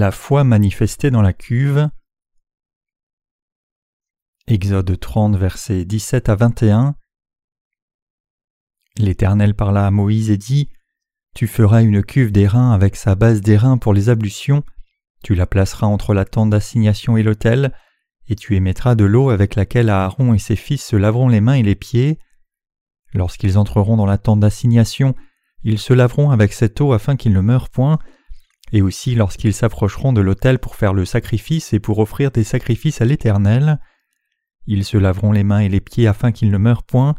La foi manifestée dans la cuve. Exode 30, versets 17 à 21. L'Éternel parla à Moïse et dit Tu feras une cuve d'airain avec sa base d'airain pour les ablutions, tu la placeras entre la tente d'assignation et l'autel, et tu émettras de l'eau avec laquelle Aaron et ses fils se laveront les mains et les pieds. Lorsqu'ils entreront dans la tente d'assignation, ils se laveront avec cette eau afin qu'ils ne meurent point, et aussi lorsqu'ils s'approcheront de l'autel pour faire le sacrifice et pour offrir des sacrifices à l'Éternel. Ils se laveront les mains et les pieds afin qu'ils ne meurent point.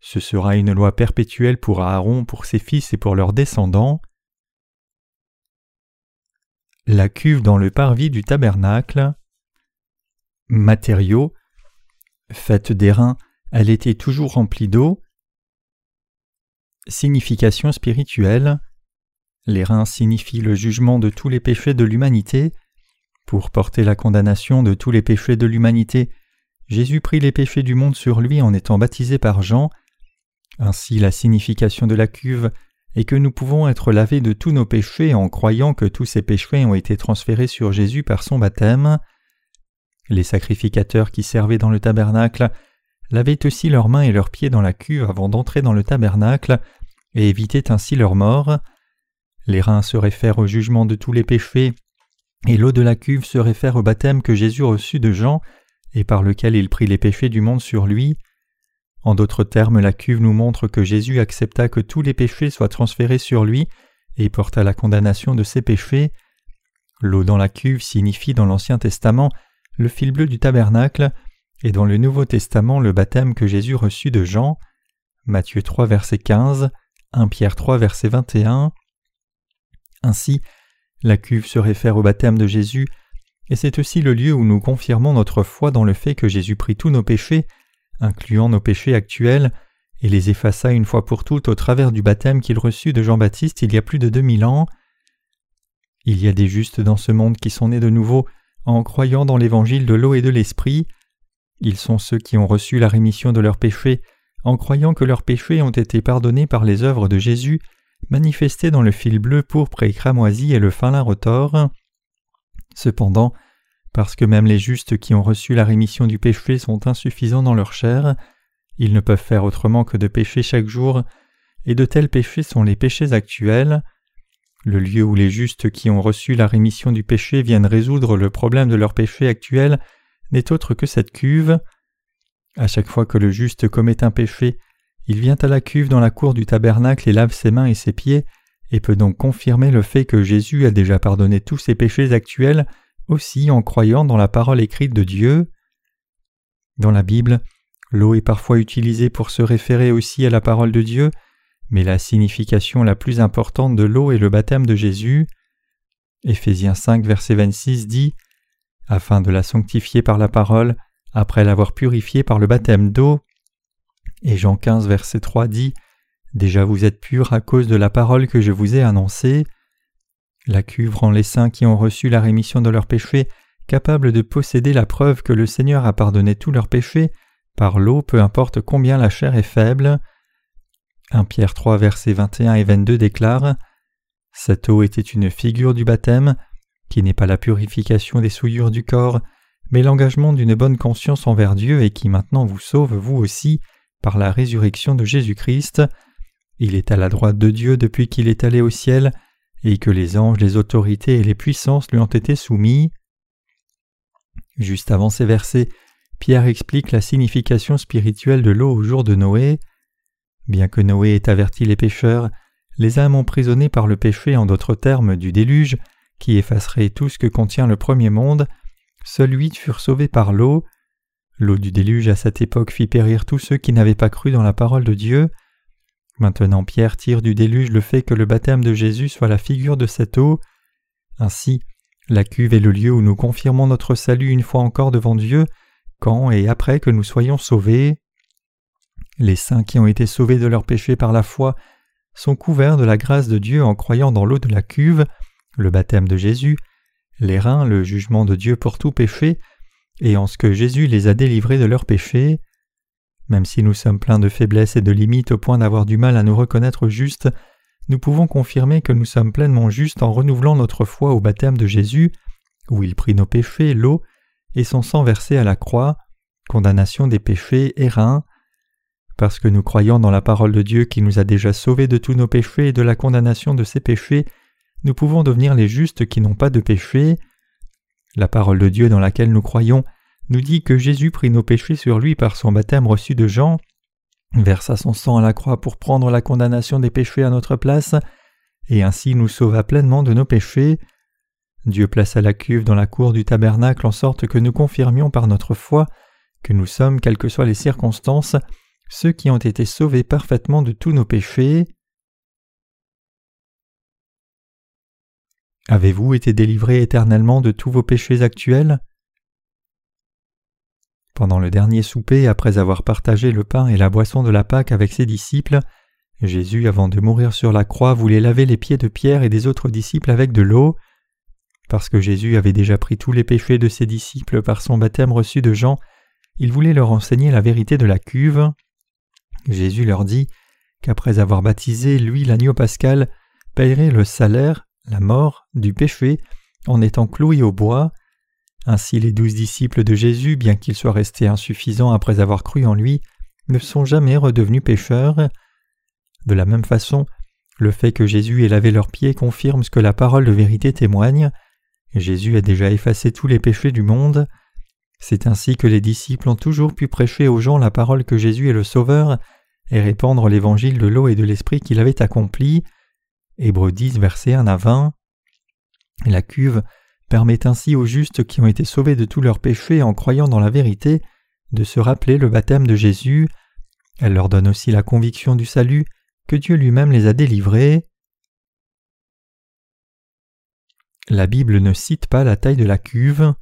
Ce sera une loi perpétuelle pour Aaron, pour ses fils et pour leurs descendants. La cuve dans le parvis du tabernacle. Matériaux. Faite d'airain, elle était toujours remplie d'eau. Signification spirituelle. Les reins signifient le jugement de tous les péchés de l'humanité. Pour porter la condamnation de tous les péchés de l'humanité, Jésus prit les péchés du monde sur lui en étant baptisé par Jean. Ainsi la signification de la cuve est que nous pouvons être lavés de tous nos péchés en croyant que tous ces péchés ont été transférés sur Jésus par son baptême. Les sacrificateurs qui servaient dans le tabernacle lavaient aussi leurs mains et leurs pieds dans la cuve avant d'entrer dans le tabernacle et évitaient ainsi leur mort. Les reins se réfèrent au jugement de tous les péchés, et l'eau de la cuve se réfère au baptême que Jésus reçut de Jean, et par lequel il prit les péchés du monde sur lui. En d'autres termes, la cuve nous montre que Jésus accepta que tous les péchés soient transférés sur lui et porta la condamnation de ses péchés. L'eau dans la cuve signifie dans l'Ancien Testament le fil bleu du tabernacle, et dans le Nouveau Testament le baptême que Jésus reçut de Jean. Matthieu 3 verset 15, 1 Pierre 3 verset 21. Ainsi, la cuve se réfère au baptême de Jésus, et c'est aussi le lieu où nous confirmons notre foi dans le fait que Jésus prit tous nos péchés, incluant nos péchés actuels, et les effaça une fois pour toutes au travers du baptême qu'il reçut de Jean-Baptiste il y a plus de deux mille ans. Il y a des justes dans ce monde qui sont nés de nouveau en croyant dans l'évangile de l'eau et de l'esprit. Ils sont ceux qui ont reçu la rémission de leurs péchés en croyant que leurs péchés ont été pardonnés par les œuvres de Jésus manifesté dans le fil bleu, pourpre et cramoisi et le fin lin retors. Cependant, parce que même les justes qui ont reçu la rémission du péché sont insuffisants dans leur chair, ils ne peuvent faire autrement que de pécher chaque jour, et de tels péchés sont les péchés actuels. Le lieu où les justes qui ont reçu la rémission du péché viennent résoudre le problème de leur péché actuel n'est autre que cette cuve. À chaque fois que le juste commet un péché, il vient à la cuve dans la cour du tabernacle et lave ses mains et ses pieds, et peut donc confirmer le fait que Jésus a déjà pardonné tous ses péchés actuels aussi en croyant dans la parole écrite de Dieu. Dans la Bible, l'eau est parfois utilisée pour se référer aussi à la parole de Dieu, mais la signification la plus importante de l'eau est le baptême de Jésus. Éphésiens 5 verset 26 dit Afin de la sanctifier par la parole, après l'avoir purifiée par le baptême d'eau, et Jean 15, verset 3 dit Déjà vous êtes purs à cause de la parole que je vous ai annoncée. La cuve rend les saints qui ont reçu la rémission de leurs péchés capables de posséder la preuve que le Seigneur a pardonné tous leurs péchés par l'eau, peu importe combien la chair est faible. 1 Pierre 3, versets 21 et 22 déclare Cette eau était une figure du baptême, qui n'est pas la purification des souillures du corps, mais l'engagement d'une bonne conscience envers Dieu et qui maintenant vous sauve vous aussi par la résurrection de Jésus-Christ. Il est à la droite de Dieu depuis qu'il est allé au ciel, et que les anges, les autorités et les puissances lui ont été soumis. Juste avant ces versets, Pierre explique la signification spirituelle de l'eau au jour de Noé. Bien que Noé ait averti les pécheurs, les âmes emprisonnées par le péché, en d'autres termes, du déluge, qui effacerait tout ce que contient le premier monde, seuls huit furent sauvés par l'eau, L'eau du déluge à cette époque fit périr tous ceux qui n'avaient pas cru dans la parole de Dieu. Maintenant Pierre tire du déluge le fait que le baptême de Jésus soit la figure de cette eau. Ainsi, la cuve est le lieu où nous confirmons notre salut une fois encore devant Dieu, quand et après que nous soyons sauvés. Les saints qui ont été sauvés de leurs péchés par la foi sont couverts de la grâce de Dieu en croyant dans l'eau de la cuve, le baptême de Jésus, les reins, le jugement de Dieu pour tout péché, et en ce que Jésus les a délivrés de leurs péchés. Même si nous sommes pleins de faiblesses et de limites au point d'avoir du mal à nous reconnaître justes, nous pouvons confirmer que nous sommes pleinement justes en renouvelant notre foi au baptême de Jésus, où il prit nos péchés, l'eau, et son sang versé à la croix, condamnation des péchés et reins. Parce que nous croyons dans la parole de Dieu qui nous a déjà sauvés de tous nos péchés et de la condamnation de ces péchés, nous pouvons devenir les justes qui n'ont pas de péché. La parole de Dieu dans laquelle nous croyons nous dit que Jésus prit nos péchés sur lui par son baptême reçu de Jean, versa son sang à la croix pour prendre la condamnation des péchés à notre place, et ainsi nous sauva pleinement de nos péchés. Dieu plaça la cuve dans la cour du tabernacle en sorte que nous confirmions par notre foi que nous sommes, quelles que soient les circonstances, ceux qui ont été sauvés parfaitement de tous nos péchés. Avez-vous été délivrés éternellement de tous vos péchés actuels? Pendant le dernier souper, après avoir partagé le pain et la boisson de la Pâque avec ses disciples, Jésus, avant de mourir sur la croix, voulait laver les pieds de Pierre et des autres disciples avec de l'eau. Parce que Jésus avait déjà pris tous les péchés de ses disciples par son baptême reçu de Jean, il voulait leur enseigner la vérité de la cuve. Jésus leur dit qu'après avoir baptisé lui l'agneau pascal, paierait le salaire, la mort, du péché, en étant cloué au bois. Ainsi les douze disciples de Jésus, bien qu'ils soient restés insuffisants après avoir cru en lui, ne sont jamais redevenus pécheurs. De la même façon, le fait que Jésus ait lavé leurs pieds confirme ce que la parole de vérité témoigne. Jésus a déjà effacé tous les péchés du monde. C'est ainsi que les disciples ont toujours pu prêcher aux gens la parole que Jésus est le Sauveur et répandre l'évangile de l'eau et de l'esprit qu'il avait accompli. Hébreux 10, versets 1 à 20. La cuve permet ainsi aux justes qui ont été sauvés de tous leurs péchés en croyant dans la vérité de se rappeler le baptême de Jésus. Elle leur donne aussi la conviction du salut que Dieu lui-même les a délivrés. La Bible ne cite pas la taille de la cuve.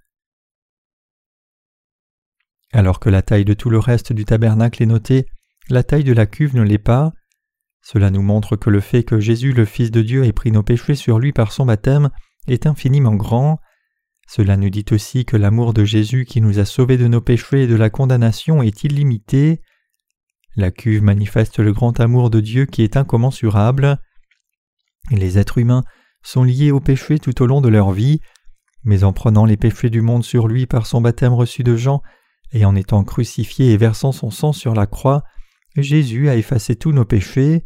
Alors que la taille de tout le reste du tabernacle est notée, la taille de la cuve ne l'est pas. Cela nous montre que le fait que Jésus le Fils de Dieu ait pris nos péchés sur lui par son baptême est infiniment grand. Cela nous dit aussi que l'amour de Jésus qui nous a sauvés de nos péchés et de la condamnation est illimité. La cuve manifeste le grand amour de Dieu qui est incommensurable. Les êtres humains sont liés au péché tout au long de leur vie, mais en prenant les péchés du monde sur lui par son baptême reçu de Jean, et en étant crucifié et versant son sang sur la croix, Jésus a effacé tous nos péchés.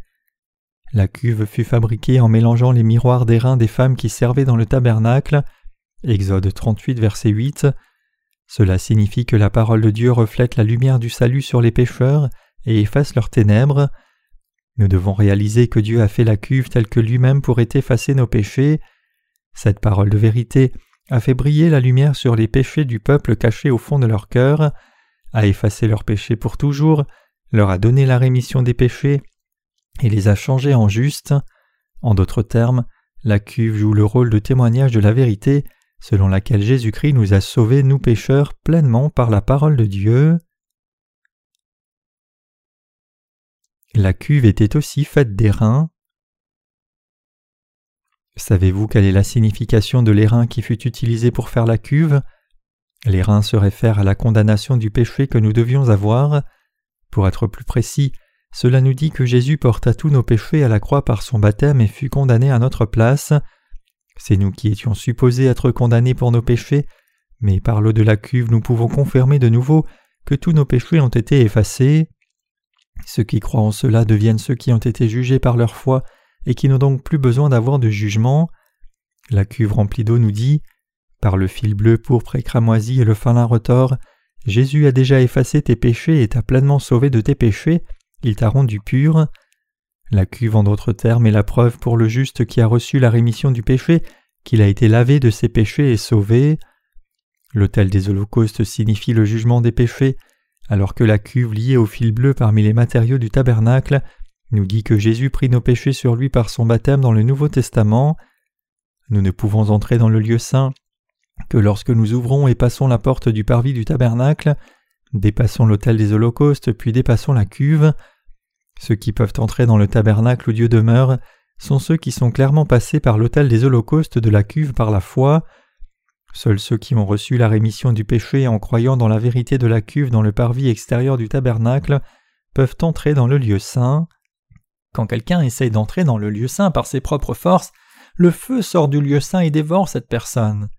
La cuve fut fabriquée en mélangeant les miroirs des des femmes qui servaient dans le tabernacle. Exode 38, verset 8. Cela signifie que la parole de Dieu reflète la lumière du salut sur les pécheurs et efface leurs ténèbres. Nous devons réaliser que Dieu a fait la cuve telle que lui-même pourrait effacer nos péchés. Cette parole de vérité a fait briller la lumière sur les péchés du peuple cachés au fond de leur cœur, a effacé leurs péchés pour toujours, leur a donné la rémission des péchés et les a changés en justes. En d'autres termes, la cuve joue le rôle de témoignage de la vérité selon laquelle Jésus-Christ nous a sauvés, nous pécheurs, pleinement par la parole de Dieu. La cuve était aussi faite d'airain. Savez-vous quelle est la signification de l'airain qui fut utilisé pour faire la cuve? L'airain se réfère à la condamnation du péché que nous devions avoir. Pour être plus précis, cela nous dit que Jésus porta tous nos péchés à la croix par son baptême et fut condamné à notre place. C'est nous qui étions supposés être condamnés pour nos péchés, mais par l'eau de la cuve nous pouvons confirmer de nouveau que tous nos péchés ont été effacés. Ceux qui croient en cela deviennent ceux qui ont été jugés par leur foi et qui n'ont donc plus besoin d'avoir de jugement. La cuve remplie d'eau nous dit Par le fil bleu, pourpre et cramoisi et le fin lin retors, Jésus a déjà effacé tes péchés et t'a pleinement sauvé de tes péchés, il t'a rendu pur. La cuve, en d'autres termes, est la preuve pour le juste qui a reçu la rémission du péché, qu'il a été lavé de ses péchés et sauvé. L'autel des holocaustes signifie le jugement des péchés, alors que la cuve liée au fil bleu parmi les matériaux du tabernacle nous dit que Jésus prit nos péchés sur lui par son baptême dans le Nouveau Testament. Nous ne pouvons entrer dans le lieu saint que lorsque nous ouvrons et passons la porte du parvis du tabernacle, dépassons l'autel des holocaustes, puis dépassons la cuve. Ceux qui peuvent entrer dans le tabernacle où Dieu demeure sont ceux qui sont clairement passés par l'autel des holocaustes de la cuve par la foi. Seuls ceux qui ont reçu la rémission du péché en croyant dans la vérité de la cuve dans le parvis extérieur du tabernacle peuvent entrer dans le lieu saint. Quand quelqu'un essaye d'entrer dans le lieu saint par ses propres forces, le feu sort du lieu saint et dévore cette personne.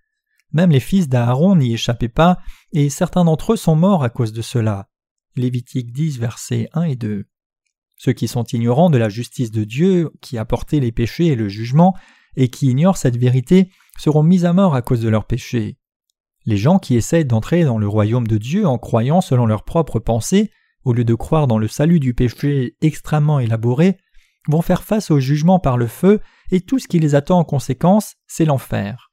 Même les fils d'Aaron n'y échappaient pas, et certains d'entre eux sont morts à cause de cela. Lévitique 10, versets 1 et 2. Ceux qui sont ignorants de la justice de Dieu, qui a porté les péchés et le jugement, et qui ignorent cette vérité, seront mis à mort à cause de leurs péchés. Les gens qui essaient d'entrer dans le royaume de Dieu en croyant selon leurs propres pensées, au lieu de croire dans le salut du péché extrêmement élaboré, vont faire face au jugement par le feu, et tout ce qui les attend en conséquence, c'est l'enfer.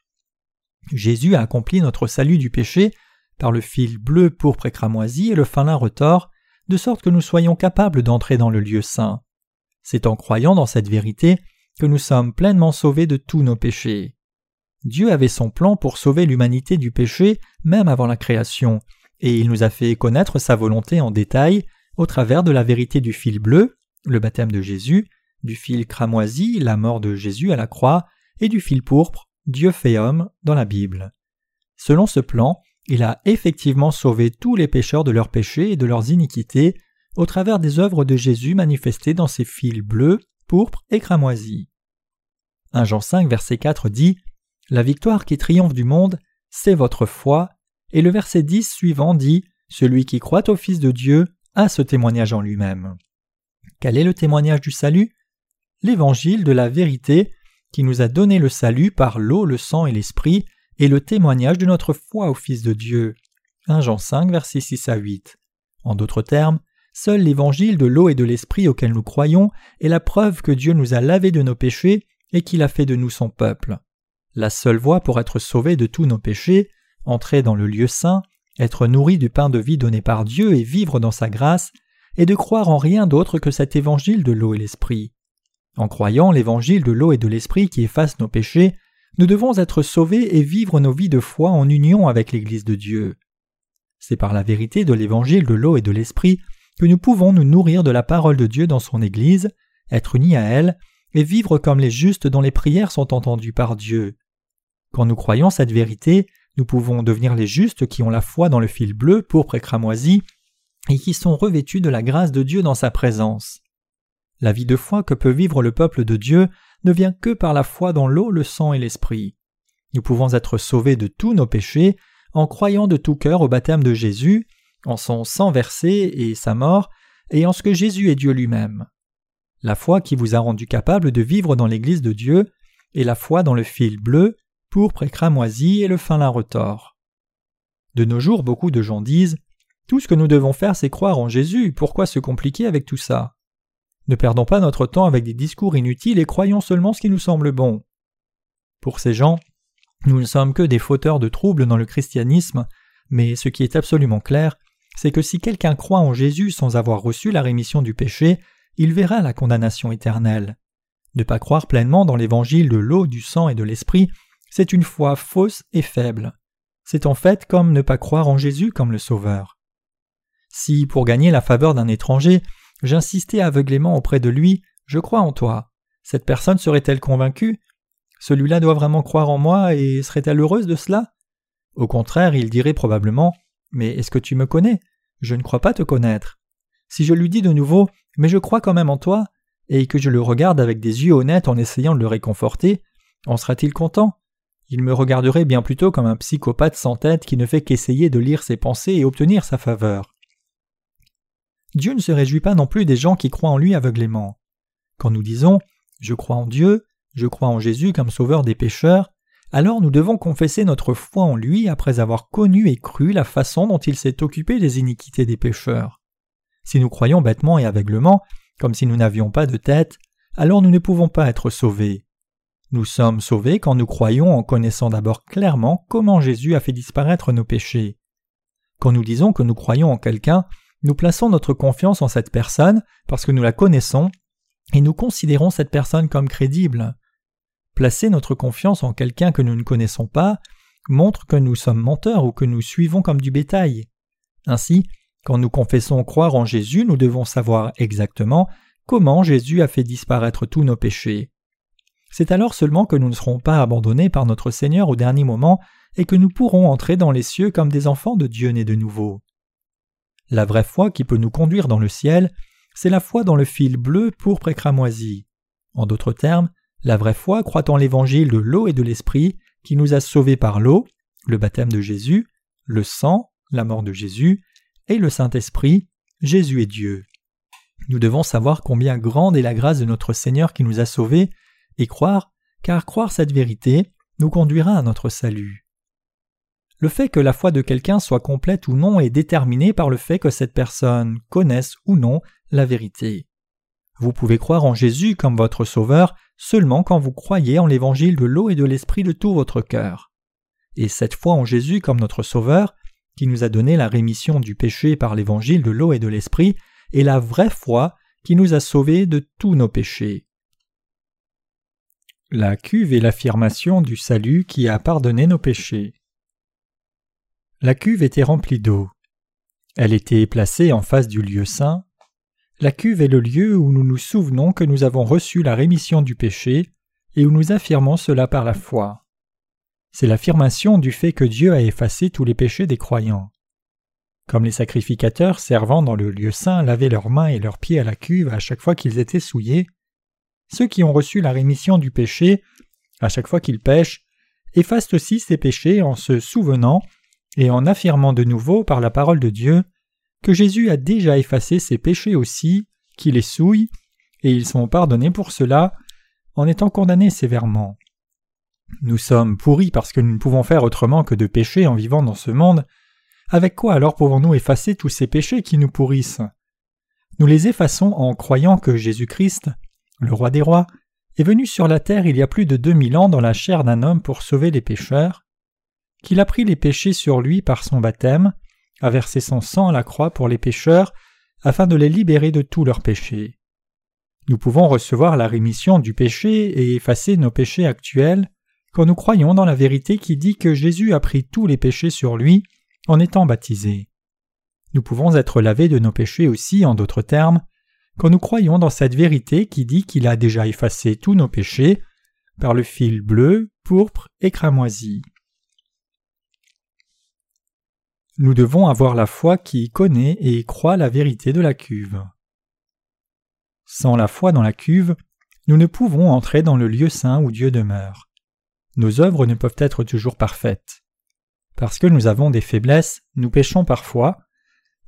Jésus a accompli notre salut du péché par le fil bleu, pourpre et cramoisi et le fin lin retors, de sorte que nous soyons capables d'entrer dans le lieu saint. C'est en croyant dans cette vérité que nous sommes pleinement sauvés de tous nos péchés. Dieu avait son plan pour sauver l'humanité du péché même avant la création, et il nous a fait connaître sa volonté en détail au travers de la vérité du fil bleu, le baptême de Jésus, du fil cramoisi, la mort de Jésus à la croix, et du fil pourpre, Dieu fait homme, dans la Bible. Selon ce plan, il a effectivement sauvé tous les pécheurs de leurs péchés et de leurs iniquités au travers des œuvres de Jésus manifestées dans ses fils bleus, pourpres et cramoisis. 1 Jean 5 verset 4 dit La victoire qui triomphe du monde, c'est votre foi, et le verset 10 suivant dit Celui qui croit au Fils de Dieu a ce témoignage en lui-même. Quel est le témoignage du salut? L'évangile de la vérité qui nous a donné le salut par l'eau, le sang et l'esprit, et le témoignage de notre foi au Fils de Dieu. 1 Jean 5, versets 6 à 8. En d'autres termes, seul l'évangile de l'eau et de l'esprit auquel nous croyons est la preuve que Dieu nous a lavés de nos péchés et qu'il a fait de nous son peuple. La seule voie pour être sauvé de tous nos péchés, entrer dans le lieu saint, être nourri du pain de vie donné par Dieu et vivre dans sa grâce, est de croire en rien d'autre que cet évangile de l'eau et l'esprit. En croyant l'évangile de l'eau et de l'esprit qui efface nos péchés, nous devons être sauvés et vivre nos vies de foi en union avec l'Église de Dieu. C'est par la vérité de l'Évangile de l'eau et de l'Esprit que nous pouvons nous nourrir de la parole de Dieu dans son Église, être unis à elle, et vivre comme les justes dont les prières sont entendues par Dieu. Quand nous croyons cette vérité, nous pouvons devenir les justes qui ont la foi dans le fil bleu, pourpre et cramoisi, et qui sont revêtus de la grâce de Dieu dans sa présence. La vie de foi que peut vivre le peuple de Dieu ne vient que par la foi dans l'eau, le sang et l'esprit. Nous pouvons être sauvés de tous nos péchés en croyant de tout cœur au baptême de Jésus, en son sang versé et sa mort, et en ce que Jésus est Dieu lui-même. La foi qui vous a rendu capable de vivre dans l'Église de Dieu est la foi dans le fil bleu, pourpre et cramoisi et le fin lin retors. De nos jours, beaucoup de gens disent Tout ce que nous devons faire, c'est croire en Jésus, pourquoi se compliquer avec tout ça? Ne perdons pas notre temps avec des discours inutiles et croyons seulement ce qui nous semble bon. Pour ces gens, nous ne sommes que des fauteurs de troubles dans le christianisme, mais ce qui est absolument clair, c'est que si quelqu'un croit en Jésus sans avoir reçu la rémission du péché, il verra la condamnation éternelle. Ne pas croire pleinement dans l'évangile de l'eau, du sang et de l'esprit, c'est une foi fausse et faible. C'est en fait comme ne pas croire en Jésus comme le Sauveur. Si, pour gagner la faveur d'un étranger, J'insistais aveuglément auprès de lui Je crois en toi. Cette personne serait-elle convaincue? Celui-là doit vraiment croire en moi et serait-elle heureuse de cela? Au contraire, il dirait probablement Mais est-ce que tu me connais? Je ne crois pas te connaître. Si je lui dis de nouveau Mais je crois quand même en toi, et que je le regarde avec des yeux honnêtes en essayant de le réconforter, en sera-t-il content? Il me regarderait bien plutôt comme un psychopathe sans tête qui ne fait qu'essayer de lire ses pensées et obtenir sa faveur. Dieu ne se réjouit pas non plus des gens qui croient en lui aveuglément. Quand nous disons Je crois en Dieu, je crois en Jésus comme sauveur des pécheurs, alors nous devons confesser notre foi en lui après avoir connu et cru la façon dont il s'est occupé des iniquités des pécheurs. Si nous croyons bêtement et aveuglement, comme si nous n'avions pas de tête, alors nous ne pouvons pas être sauvés. Nous sommes sauvés quand nous croyons en connaissant d'abord clairement comment Jésus a fait disparaître nos péchés. Quand nous disons que nous croyons en quelqu'un, nous plaçons notre confiance en cette personne parce que nous la connaissons et nous considérons cette personne comme crédible. Placer notre confiance en quelqu'un que nous ne connaissons pas montre que nous sommes menteurs ou que nous suivons comme du bétail. Ainsi, quand nous confessons croire en Jésus, nous devons savoir exactement comment Jésus a fait disparaître tous nos péchés. C'est alors seulement que nous ne serons pas abandonnés par notre Seigneur au dernier moment et que nous pourrons entrer dans les cieux comme des enfants de Dieu nés de nouveau. La vraie foi qui peut nous conduire dans le ciel, c'est la foi dans le fil bleu, pourpre et cramoisi. En d'autres termes, la vraie foi croit en l'évangile de l'eau et de l'esprit qui nous a sauvés par l'eau, le baptême de Jésus, le sang, la mort de Jésus, et le Saint-Esprit, Jésus est Dieu. Nous devons savoir combien grande est la grâce de notre Seigneur qui nous a sauvés, et croire, car croire cette vérité nous conduira à notre salut. Le fait que la foi de quelqu'un soit complète ou non est déterminé par le fait que cette personne connaisse ou non la vérité. Vous pouvez croire en Jésus comme votre Sauveur seulement quand vous croyez en l'évangile de l'eau et de l'esprit de tout votre cœur. Et cette foi en Jésus comme notre Sauveur, qui nous a donné la rémission du péché par l'évangile de l'eau et de l'esprit, est la vraie foi qui nous a sauvés de tous nos péchés. La cuve est l'affirmation du salut qui a pardonné nos péchés. La cuve était remplie d'eau. Elle était placée en face du lieu saint. La cuve est le lieu où nous nous souvenons que nous avons reçu la rémission du péché et où nous affirmons cela par la foi. C'est l'affirmation du fait que Dieu a effacé tous les péchés des croyants. Comme les sacrificateurs servant dans le lieu saint lavaient leurs mains et leurs pieds à la cuve à chaque fois qu'ils étaient souillés, ceux qui ont reçu la rémission du péché, à chaque fois qu'ils pêchent, effacent aussi ces péchés en se souvenant et en affirmant de nouveau par la parole de Dieu que Jésus a déjà effacé ses péchés aussi, qui les souillent, et ils sont pardonnés pour cela, en étant condamnés sévèrement. Nous sommes pourris parce que nous ne pouvons faire autrement que de pécher en vivant dans ce monde. Avec quoi alors pouvons-nous effacer tous ces péchés qui nous pourrissent? Nous les effaçons en croyant que Jésus-Christ, le roi des rois, est venu sur la terre il y a plus de deux mille ans dans la chair d'un homme pour sauver les pécheurs, qu'il a pris les péchés sur lui par son baptême, a versé son sang à la croix pour les pécheurs, afin de les libérer de tous leurs péchés. Nous pouvons recevoir la rémission du péché et effacer nos péchés actuels quand nous croyons dans la vérité qui dit que Jésus a pris tous les péchés sur lui en étant baptisé. Nous pouvons être lavés de nos péchés aussi, en d'autres termes, quand nous croyons dans cette vérité qui dit qu'il a déjà effacé tous nos péchés par le fil bleu, pourpre et cramoisi. Nous devons avoir la foi qui connaît et croit la vérité de la cuve. Sans la foi dans la cuve, nous ne pouvons entrer dans le lieu saint où Dieu demeure. Nos œuvres ne peuvent être toujours parfaites. Parce que nous avons des faiblesses, nous péchons parfois,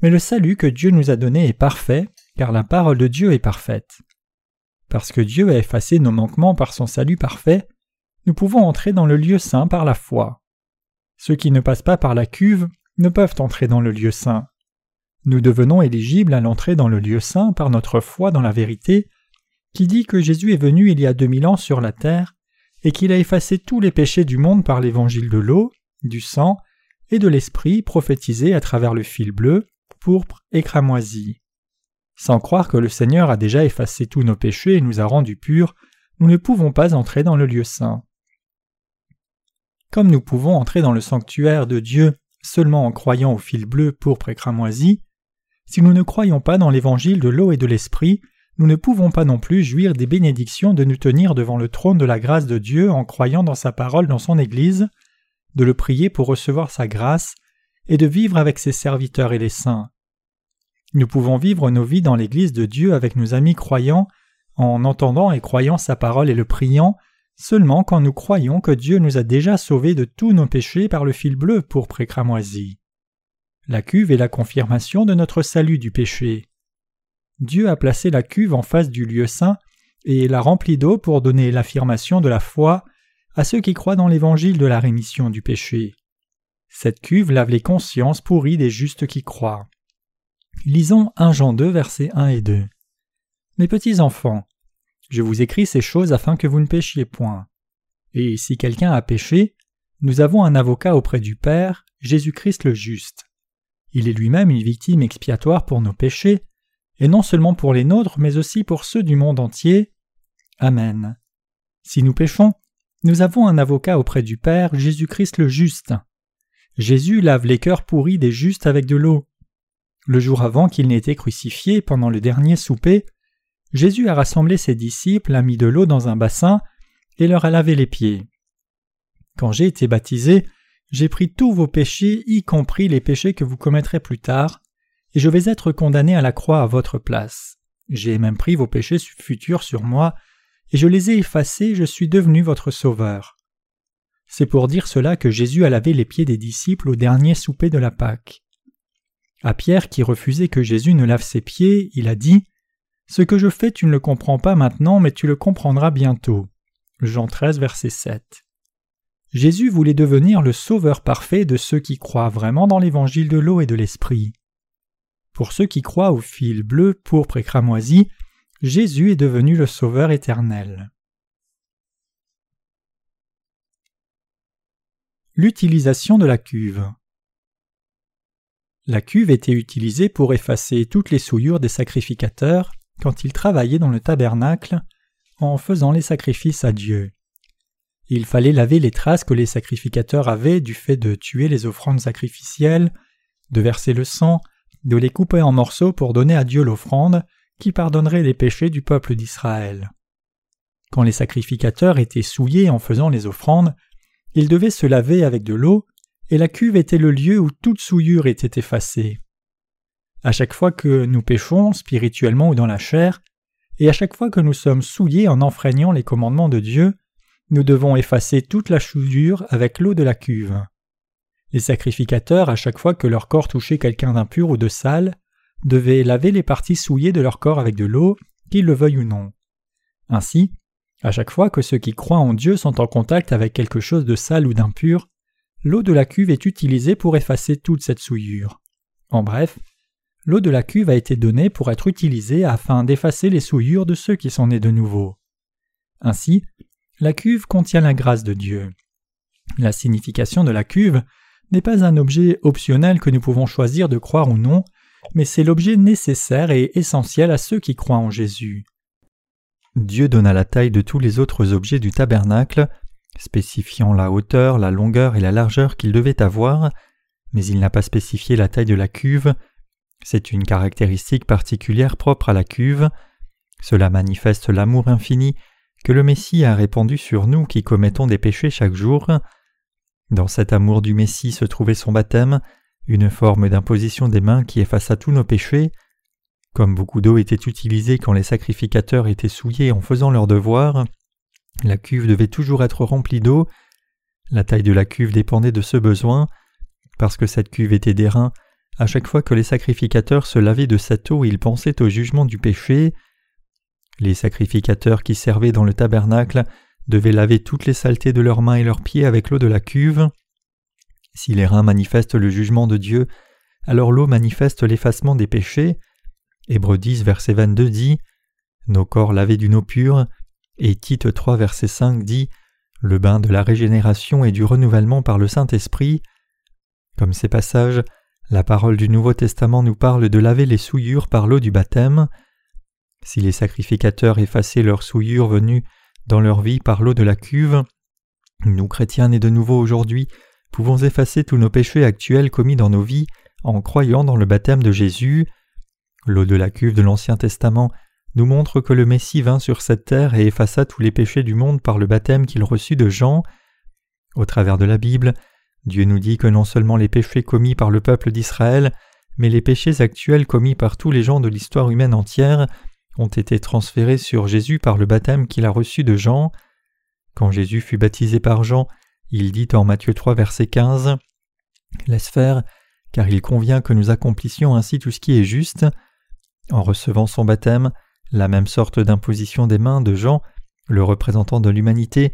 mais le salut que Dieu nous a donné est parfait car la parole de Dieu est parfaite. Parce que Dieu a effacé nos manquements par son salut parfait, nous pouvons entrer dans le lieu saint par la foi. Ceux qui ne passent pas par la cuve ne peuvent entrer dans le lieu saint. Nous devenons éligibles à l'entrée dans le lieu saint par notre foi dans la vérité, qui dit que Jésus est venu il y a deux mille ans sur la terre, et qu'il a effacé tous les péchés du monde par l'évangile de l'eau, du sang et de l'esprit prophétisé à travers le fil bleu, pourpre et cramoisi. Sans croire que le Seigneur a déjà effacé tous nos péchés et nous a rendus purs, nous ne pouvons pas entrer dans le lieu saint. Comme nous pouvons entrer dans le sanctuaire de Dieu seulement en croyant au fil bleu, pourpre et cramoisi, si nous ne croyons pas dans l'évangile de l'eau et de l'esprit, nous ne pouvons pas non plus jouir des bénédictions de nous tenir devant le trône de la grâce de Dieu en croyant dans sa parole dans son Église, de le prier pour recevoir sa grâce, et de vivre avec ses serviteurs et les saints. Nous pouvons vivre nos vies dans l'Église de Dieu avec nos amis croyants, en entendant et croyant sa parole et le priant, seulement quand nous croyons que Dieu nous a déjà sauvés de tous nos péchés par le fil bleu pour précramoisi. La cuve est la confirmation de notre salut du péché. Dieu a placé la cuve en face du lieu saint et l'a remplie d'eau pour donner l'affirmation de la foi à ceux qui croient dans l'évangile de la rémission du péché. Cette cuve lave les consciences pourries des justes qui croient. Lisons 1 Jean 2, versets 1 et 2. Mes petits enfants, je vous écris ces choses afin que vous ne péchiez point. Et si quelqu'un a péché, nous avons un avocat auprès du Père, Jésus-Christ le juste. Il est lui-même une victime expiatoire pour nos péchés, et non seulement pour les nôtres, mais aussi pour ceux du monde entier. Amen. Si nous péchons, nous avons un avocat auprès du Père, Jésus-Christ le juste. Jésus lave les cœurs pourris des justes avec de l'eau. Le jour avant qu'il n'ait été crucifié, pendant le dernier souper, Jésus a rassemblé ses disciples, a mis de l'eau dans un bassin et leur a lavé les pieds. Quand j'ai été baptisé, j'ai pris tous vos péchés, y compris les péchés que vous commettrez plus tard, et je vais être condamné à la croix à votre place. J'ai même pris vos péchés futurs sur moi, et je les ai effacés, je suis devenu votre sauveur. C'est pour dire cela que Jésus a lavé les pieds des disciples au dernier souper de la Pâque. À Pierre qui refusait que Jésus ne lave ses pieds, il a dit Ce que je fais tu ne le comprends pas maintenant, mais tu le comprendras bientôt. Jean 13, verset 7. Jésus voulait devenir le sauveur parfait de ceux qui croient vraiment dans l'évangile de l'eau et de l'esprit. Pour ceux qui croient au fil bleu, pourpre et cramoisi, Jésus est devenu le sauveur éternel. L'utilisation de la cuve. La cuve était utilisée pour effacer toutes les souillures des sacrificateurs quand ils travaillaient dans le tabernacle en faisant les sacrifices à Dieu. Il fallait laver les traces que les sacrificateurs avaient du fait de tuer les offrandes sacrificielles, de verser le sang, de les couper en morceaux pour donner à Dieu l'offrande qui pardonnerait les péchés du peuple d'Israël. Quand les sacrificateurs étaient souillés en faisant les offrandes, ils devaient se laver avec de l'eau, et la cuve était le lieu où toute souillure était effacée. À chaque fois que nous péchons, spirituellement ou dans la chair, et à chaque fois que nous sommes souillés en enfreignant les commandements de Dieu, nous devons effacer toute la souillure avec l'eau de la cuve. Les sacrificateurs, à chaque fois que leur corps touchait quelqu'un d'impur ou de sale, devaient laver les parties souillées de leur corps avec de l'eau, qu'ils le veuillent ou non. Ainsi, à chaque fois que ceux qui croient en Dieu sont en contact avec quelque chose de sale ou d'impur, l'eau de la cuve est utilisée pour effacer toute cette souillure. En bref, l'eau de la cuve a été donnée pour être utilisée afin d'effacer les souillures de ceux qui sont nés de nouveau. Ainsi, la cuve contient la grâce de Dieu. La signification de la cuve n'est pas un objet optionnel que nous pouvons choisir de croire ou non, mais c'est l'objet nécessaire et essentiel à ceux qui croient en Jésus. Dieu donna la taille de tous les autres objets du tabernacle, spécifiant la hauteur, la longueur et la largeur qu'il devait avoir, mais il n'a pas spécifié la taille de la cuve, c'est une caractéristique particulière propre à la cuve. Cela manifeste l'amour infini que le Messie a répandu sur nous qui commettons des péchés chaque jour. Dans cet amour du Messie se trouvait son baptême, une forme d'imposition des mains qui effaça tous nos péchés. Comme beaucoup d'eau était utilisée quand les sacrificateurs étaient souillés en faisant leur devoir, la cuve devait toujours être remplie d'eau. La taille de la cuve dépendait de ce besoin. Parce que cette cuve était d'airain, à chaque fois que les sacrificateurs se lavaient de cette eau, ils pensaient au jugement du péché. Les sacrificateurs qui servaient dans le tabernacle devaient laver toutes les saletés de leurs mains et leurs pieds avec l'eau de la cuve. Si les reins manifestent le jugement de Dieu, alors l'eau manifeste l'effacement des péchés. Hébreux 10, verset 22 dit Nos corps lavés d'une eau pure, et Tite 3, verset 5 dit Le bain de la régénération et du renouvellement par le Saint-Esprit. Comme ces passages, la parole du Nouveau Testament nous parle de laver les souillures par l'eau du baptême. Si les sacrificateurs effaçaient leurs souillures venues dans leur vie par l'eau de la cuve, nous chrétiens nés de nouveau aujourd'hui pouvons effacer tous nos péchés actuels commis dans nos vies en croyant dans le baptême de Jésus. L'eau de la cuve de l'Ancien Testament nous montre que le Messie vint sur cette terre et effaça tous les péchés du monde par le baptême qu'il reçut de Jean. Au travers de la Bible, Dieu nous dit que non seulement les péchés commis par le peuple d'Israël, mais les péchés actuels commis par tous les gens de l'histoire humaine entière ont été transférés sur Jésus par le baptême qu'il a reçu de Jean. Quand Jésus fut baptisé par Jean, il dit en Matthieu 3 verset 15 Laisse faire, car il convient que nous accomplissions ainsi tout ce qui est juste. En recevant son baptême, la même sorte d'imposition des mains de Jean, le représentant de l'humanité,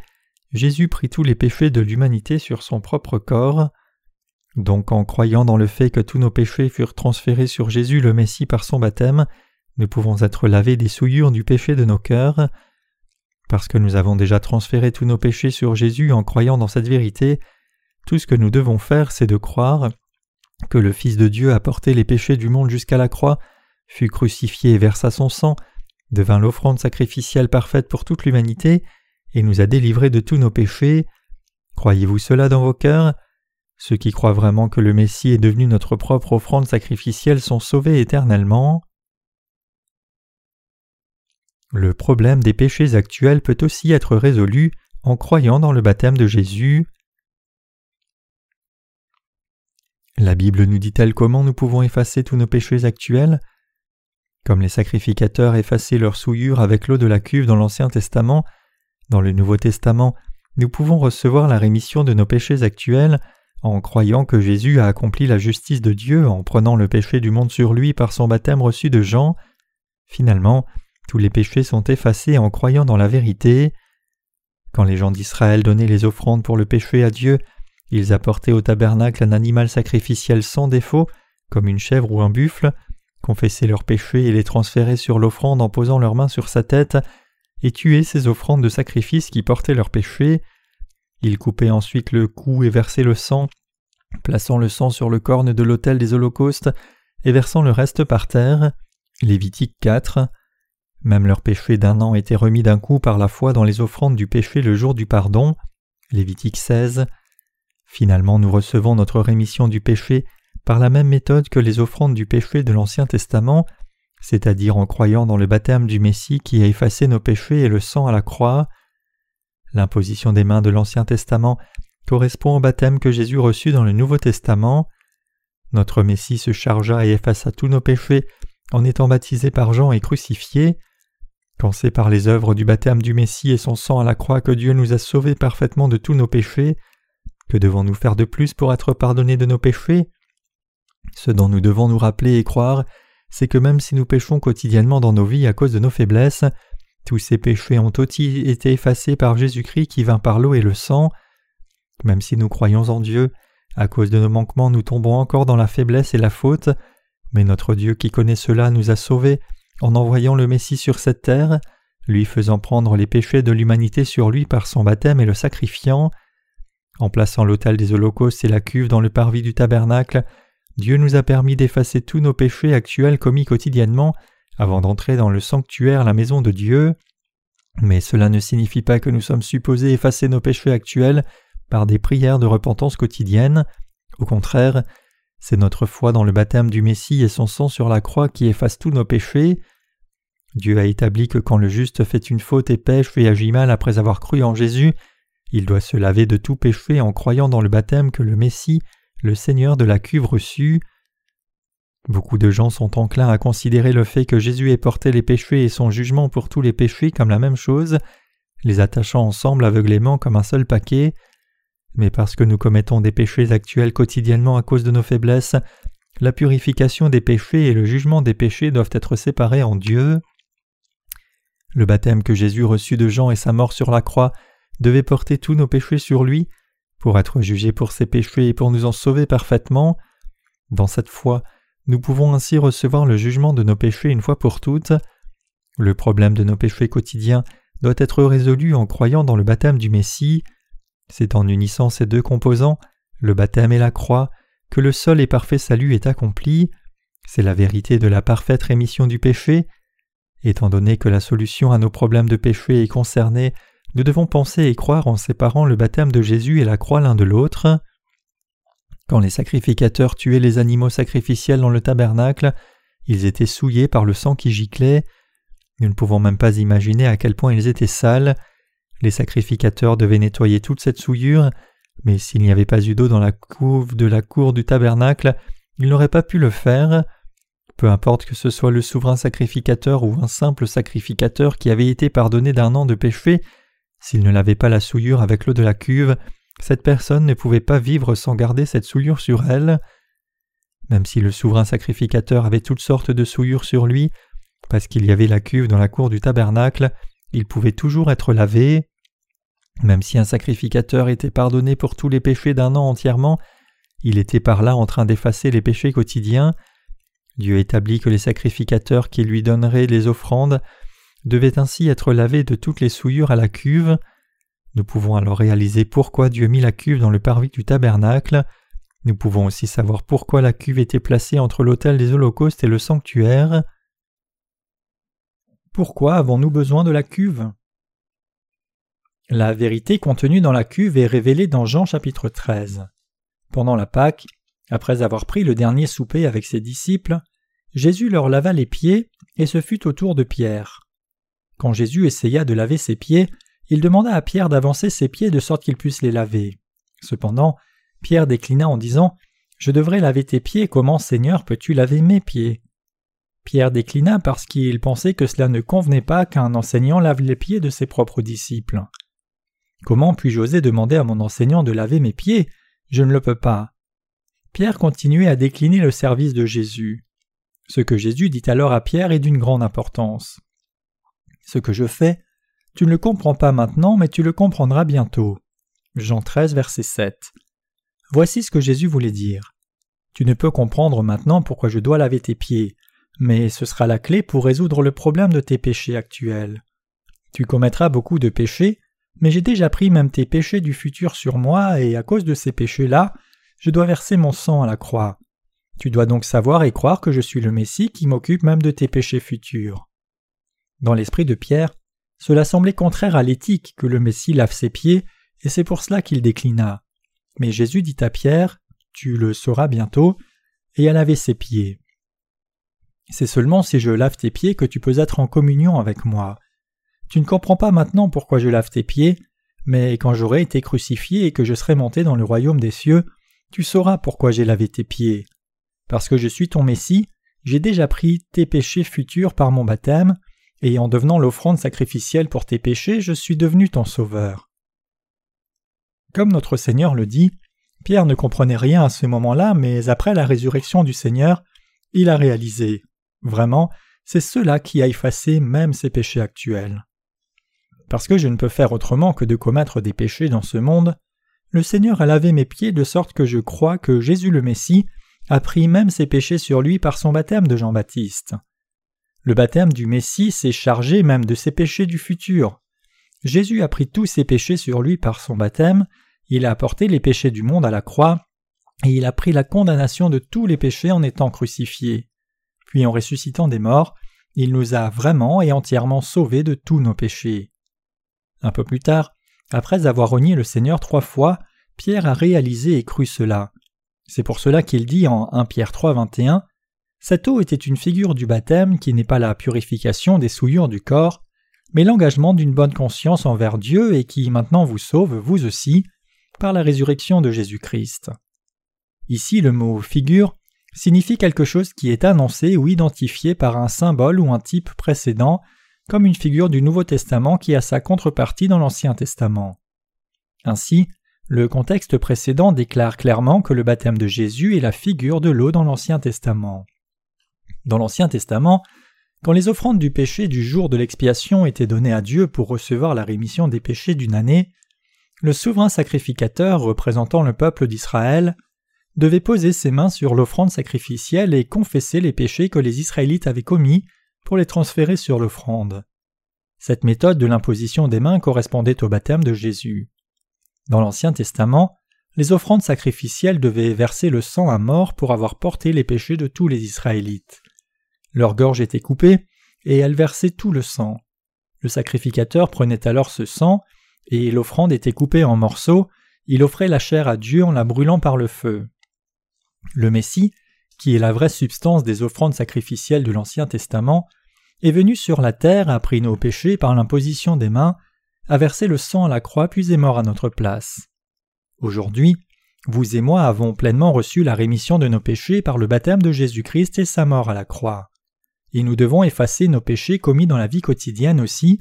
Jésus prit tous les péchés de l'humanité sur son propre corps. Donc en croyant dans le fait que tous nos péchés furent transférés sur Jésus le Messie par son baptême, nous pouvons être lavés des souillures du péché de nos cœurs. Parce que nous avons déjà transféré tous nos péchés sur Jésus en croyant dans cette vérité, tout ce que nous devons faire, c'est de croire que le Fils de Dieu a porté les péchés du monde jusqu'à la croix, fut crucifié et versa son sang, devint l'offrande sacrificielle parfaite pour toute l'humanité, et nous a délivrés de tous nos péchés. Croyez-vous cela dans vos cœurs? Ceux qui croient vraiment que le Messie est devenu notre propre offrande sacrificielle sont sauvés éternellement. Le problème des péchés actuels peut aussi être résolu en croyant dans le baptême de Jésus. La Bible nous dit-elle comment nous pouvons effacer tous nos péchés actuels? Comme les sacrificateurs effaçaient leurs souillures avec l'eau de la cuve dans l'Ancien Testament, dans le Nouveau Testament, nous pouvons recevoir la rémission de nos péchés actuels en croyant que Jésus a accompli la justice de Dieu en prenant le péché du monde sur lui par son baptême reçu de Jean. Finalement, tous les péchés sont effacés en croyant dans la vérité. Quand les gens d'Israël donnaient les offrandes pour le péché à Dieu, ils apportaient au tabernacle un animal sacrificiel sans défaut, comme une chèvre ou un buffle, confessaient leurs péchés et les transféraient sur l'offrande en posant leurs mains sur sa tête, et tuaient ces offrandes de sacrifice qui portaient leurs péchés. Ils coupaient ensuite le cou et versaient le sang, plaçant le sang sur le corne de l'autel des holocaustes et versant le reste par terre. Lévitique 4. Même leur péché d'un an était remis d'un coup par la foi dans les offrandes du péché le jour du pardon. Lévitique 16. Finalement, nous recevons notre rémission du péché par la même méthode que les offrandes du péché de l'Ancien Testament, c'est-à-dire en croyant dans le baptême du Messie qui a effacé nos péchés et le sang à la croix. L'imposition des mains de l'Ancien Testament correspond au baptême que Jésus reçut dans le Nouveau Testament. Notre Messie se chargea et effaça tous nos péchés en étant baptisé par Jean et crucifié. Quand c'est par les œuvres du baptême du Messie et son sang à la croix que Dieu nous a sauvés parfaitement de tous nos péchés, que devons-nous faire de plus pour être pardonnés de nos péchés? Ce dont nous devons nous rappeler et croire, c'est que même si nous péchons quotidiennement dans nos vies à cause de nos faiblesses, tous ces péchés ont aussi été effacés par Jésus-Christ qui vint par l'eau et le sang. Même si nous croyons en Dieu, à cause de nos manquements nous tombons encore dans la faiblesse et la faute, mais notre Dieu qui connaît cela nous a sauvés en envoyant le Messie sur cette terre, lui faisant prendre les péchés de l'humanité sur lui par son baptême et le sacrifiant. En plaçant l'autel des holocaustes et la cuve dans le parvis du tabernacle, Dieu nous a permis d'effacer tous nos péchés actuels commis quotidiennement avant d'entrer dans le sanctuaire, la maison de Dieu. Mais cela ne signifie pas que nous sommes supposés effacer nos péchés actuels par des prières de repentance quotidiennes. Au contraire, c'est notre foi dans le baptême du Messie et son sang sur la croix qui efface tous nos péchés. Dieu a établi que quand le juste fait une faute et pêche et agit mal après avoir cru en Jésus, il doit se laver de tout péché en croyant dans le baptême que le Messie, le Seigneur de la cuve reçut. Beaucoup de gens sont enclins à considérer le fait que Jésus ait porté les péchés et son jugement pour tous les péchés comme la même chose, les attachant ensemble aveuglément comme un seul paquet. Mais parce que nous commettons des péchés actuels quotidiennement à cause de nos faiblesses, la purification des péchés et le jugement des péchés doivent être séparés en Dieu. Le baptême que Jésus reçut de Jean et sa mort sur la croix devait porter tous nos péchés sur lui, pour être jugé pour ses péchés et pour nous en sauver parfaitement. Dans cette foi, nous pouvons ainsi recevoir le jugement de nos péchés une fois pour toutes. Le problème de nos péchés quotidiens doit être résolu en croyant dans le baptême du Messie. C'est en unissant ces deux composants, le baptême et la croix, que le seul et parfait salut est accompli. C'est la vérité de la parfaite rémission du péché. Étant donné que la solution à nos problèmes de péché est concernée, nous devons penser et croire en séparant le baptême de Jésus et la croix l'un de l'autre. Quand les sacrificateurs tuaient les animaux sacrificiels dans le tabernacle, ils étaient souillés par le sang qui giclait. Nous ne pouvons même pas imaginer à quel point ils étaient sales. Les sacrificateurs devaient nettoyer toute cette souillure, mais s'il n'y avait pas eu d'eau dans la couve de la cour du tabernacle, ils n'auraient pas pu le faire. Peu importe que ce soit le souverain sacrificateur ou un simple sacrificateur qui avait été pardonné d'un an de péché, s'il ne lavait pas la souillure avec l'eau de la cuve, cette personne ne pouvait pas vivre sans garder cette souillure sur elle. Même si le souverain sacrificateur avait toutes sortes de souillures sur lui, parce qu'il y avait la cuve dans la cour du tabernacle, il pouvait toujours être lavé. Même si un sacrificateur était pardonné pour tous les péchés d'un an entièrement, il était par là en train d'effacer les péchés quotidiens. Dieu établit que les sacrificateurs qui lui donneraient les offrandes devaient ainsi être lavés de toutes les souillures à la cuve. Nous pouvons alors réaliser pourquoi Dieu mit la cuve dans le parvis du tabernacle. Nous pouvons aussi savoir pourquoi la cuve était placée entre l'autel des holocaustes et le sanctuaire. Pourquoi avons-nous besoin de la cuve? La vérité contenue dans la cuve est révélée dans Jean chapitre 13. Pendant la Pâque, après avoir pris le dernier souper avec ses disciples, Jésus leur lava les pieds et ce fut au tour de Pierre. Quand Jésus essaya de laver ses pieds, il demanda à Pierre d'avancer ses pieds de sorte qu'il puisse les laver. Cependant, Pierre déclina en disant Je devrais laver tes pieds, comment, Seigneur, peux-tu laver mes pieds? Pierre déclina parce qu'il pensait que cela ne convenait pas qu'un enseignant lave les pieds de ses propres disciples. Comment puis-je oser demander à mon enseignant de laver mes pieds? Je ne le peux pas. Pierre continuait à décliner le service de Jésus. Ce que Jésus dit alors à Pierre est d'une grande importance. Ce que je fais, tu ne le comprends pas maintenant, mais tu le comprendras bientôt. Jean 13, verset 7. Voici ce que Jésus voulait dire. Tu ne peux comprendre maintenant pourquoi je dois laver tes pieds, mais ce sera la clé pour résoudre le problème de tes péchés actuels. Tu commettras beaucoup de péchés, mais j'ai déjà pris même tes péchés du futur sur moi, et à cause de ces péchés-là, je dois verser mon sang à la croix. Tu dois donc savoir et croire que je suis le Messie qui m'occupe même de tes péchés futurs. Dans l'esprit de Pierre, cela semblait contraire à l'éthique que le Messie lave ses pieds, et c'est pour cela qu'il déclina. Mais Jésus dit à Pierre, Tu le sauras bientôt, et à laver ses pieds. C'est seulement si je lave tes pieds que tu peux être en communion avec moi. Tu ne comprends pas maintenant pourquoi je lave tes pieds, mais quand j'aurai été crucifié et que je serai monté dans le royaume des cieux, tu sauras pourquoi j'ai lavé tes pieds. Parce que je suis ton Messie, j'ai déjà pris tes péchés futurs par mon baptême, et en devenant l'offrande sacrificielle pour tes péchés, je suis devenu ton sauveur. Comme notre Seigneur le dit, Pierre ne comprenait rien à ce moment-là, mais après la résurrection du Seigneur, il a réalisé. Vraiment, c'est cela qui a effacé même ses péchés actuels. Parce que je ne peux faire autrement que de commettre des péchés dans ce monde, le Seigneur a lavé mes pieds de sorte que je crois que Jésus le Messie a pris même ses péchés sur lui par son baptême de Jean-Baptiste. Le baptême du Messie s'est chargé même de ses péchés du futur. Jésus a pris tous ses péchés sur lui par son baptême, il a apporté les péchés du monde à la croix, et il a pris la condamnation de tous les péchés en étant crucifié. Puis en ressuscitant des morts, il nous a vraiment et entièrement sauvés de tous nos péchés. Un peu plus tard, après avoir renié le Seigneur trois fois, Pierre a réalisé et cru cela. C'est pour cela qu'il dit en 1 Pierre 3, 21 Cette eau était une figure du baptême qui n'est pas la purification des souillures du corps, mais l'engagement d'une bonne conscience envers Dieu et qui maintenant vous sauve, vous aussi, par la résurrection de Jésus-Christ. Ici, le mot figure signifie quelque chose qui est annoncé ou identifié par un symbole ou un type précédent comme une figure du Nouveau Testament qui a sa contrepartie dans l'Ancien Testament. Ainsi, le contexte précédent déclare clairement que le baptême de Jésus est la figure de l'eau dans l'Ancien Testament. Dans l'Ancien Testament, quand les offrandes du péché du jour de l'expiation étaient données à Dieu pour recevoir la rémission des péchés d'une année, le souverain sacrificateur représentant le peuple d'Israël devait poser ses mains sur l'offrande sacrificielle et confesser les péchés que les Israélites avaient commis pour les transférer sur l'offrande. Cette méthode de l'imposition des mains correspondait au baptême de Jésus. Dans l'Ancien Testament, les offrandes sacrificielles devaient verser le sang à mort pour avoir porté les péchés de tous les Israélites. Leur gorge était coupée, et elles versaient tout le sang. Le sacrificateur prenait alors ce sang, et l'offrande était coupée en morceaux, il offrait la chair à Dieu en la brûlant par le feu. Le Messie qui est la vraie substance des offrandes sacrificielles de l'Ancien Testament, est venu sur la terre, a pris nos péchés par l'imposition des mains, a versé le sang à la croix puis est mort à notre place. Aujourd'hui, vous et moi avons pleinement reçu la rémission de nos péchés par le baptême de Jésus-Christ et sa mort à la croix. Et nous devons effacer nos péchés commis dans la vie quotidienne aussi,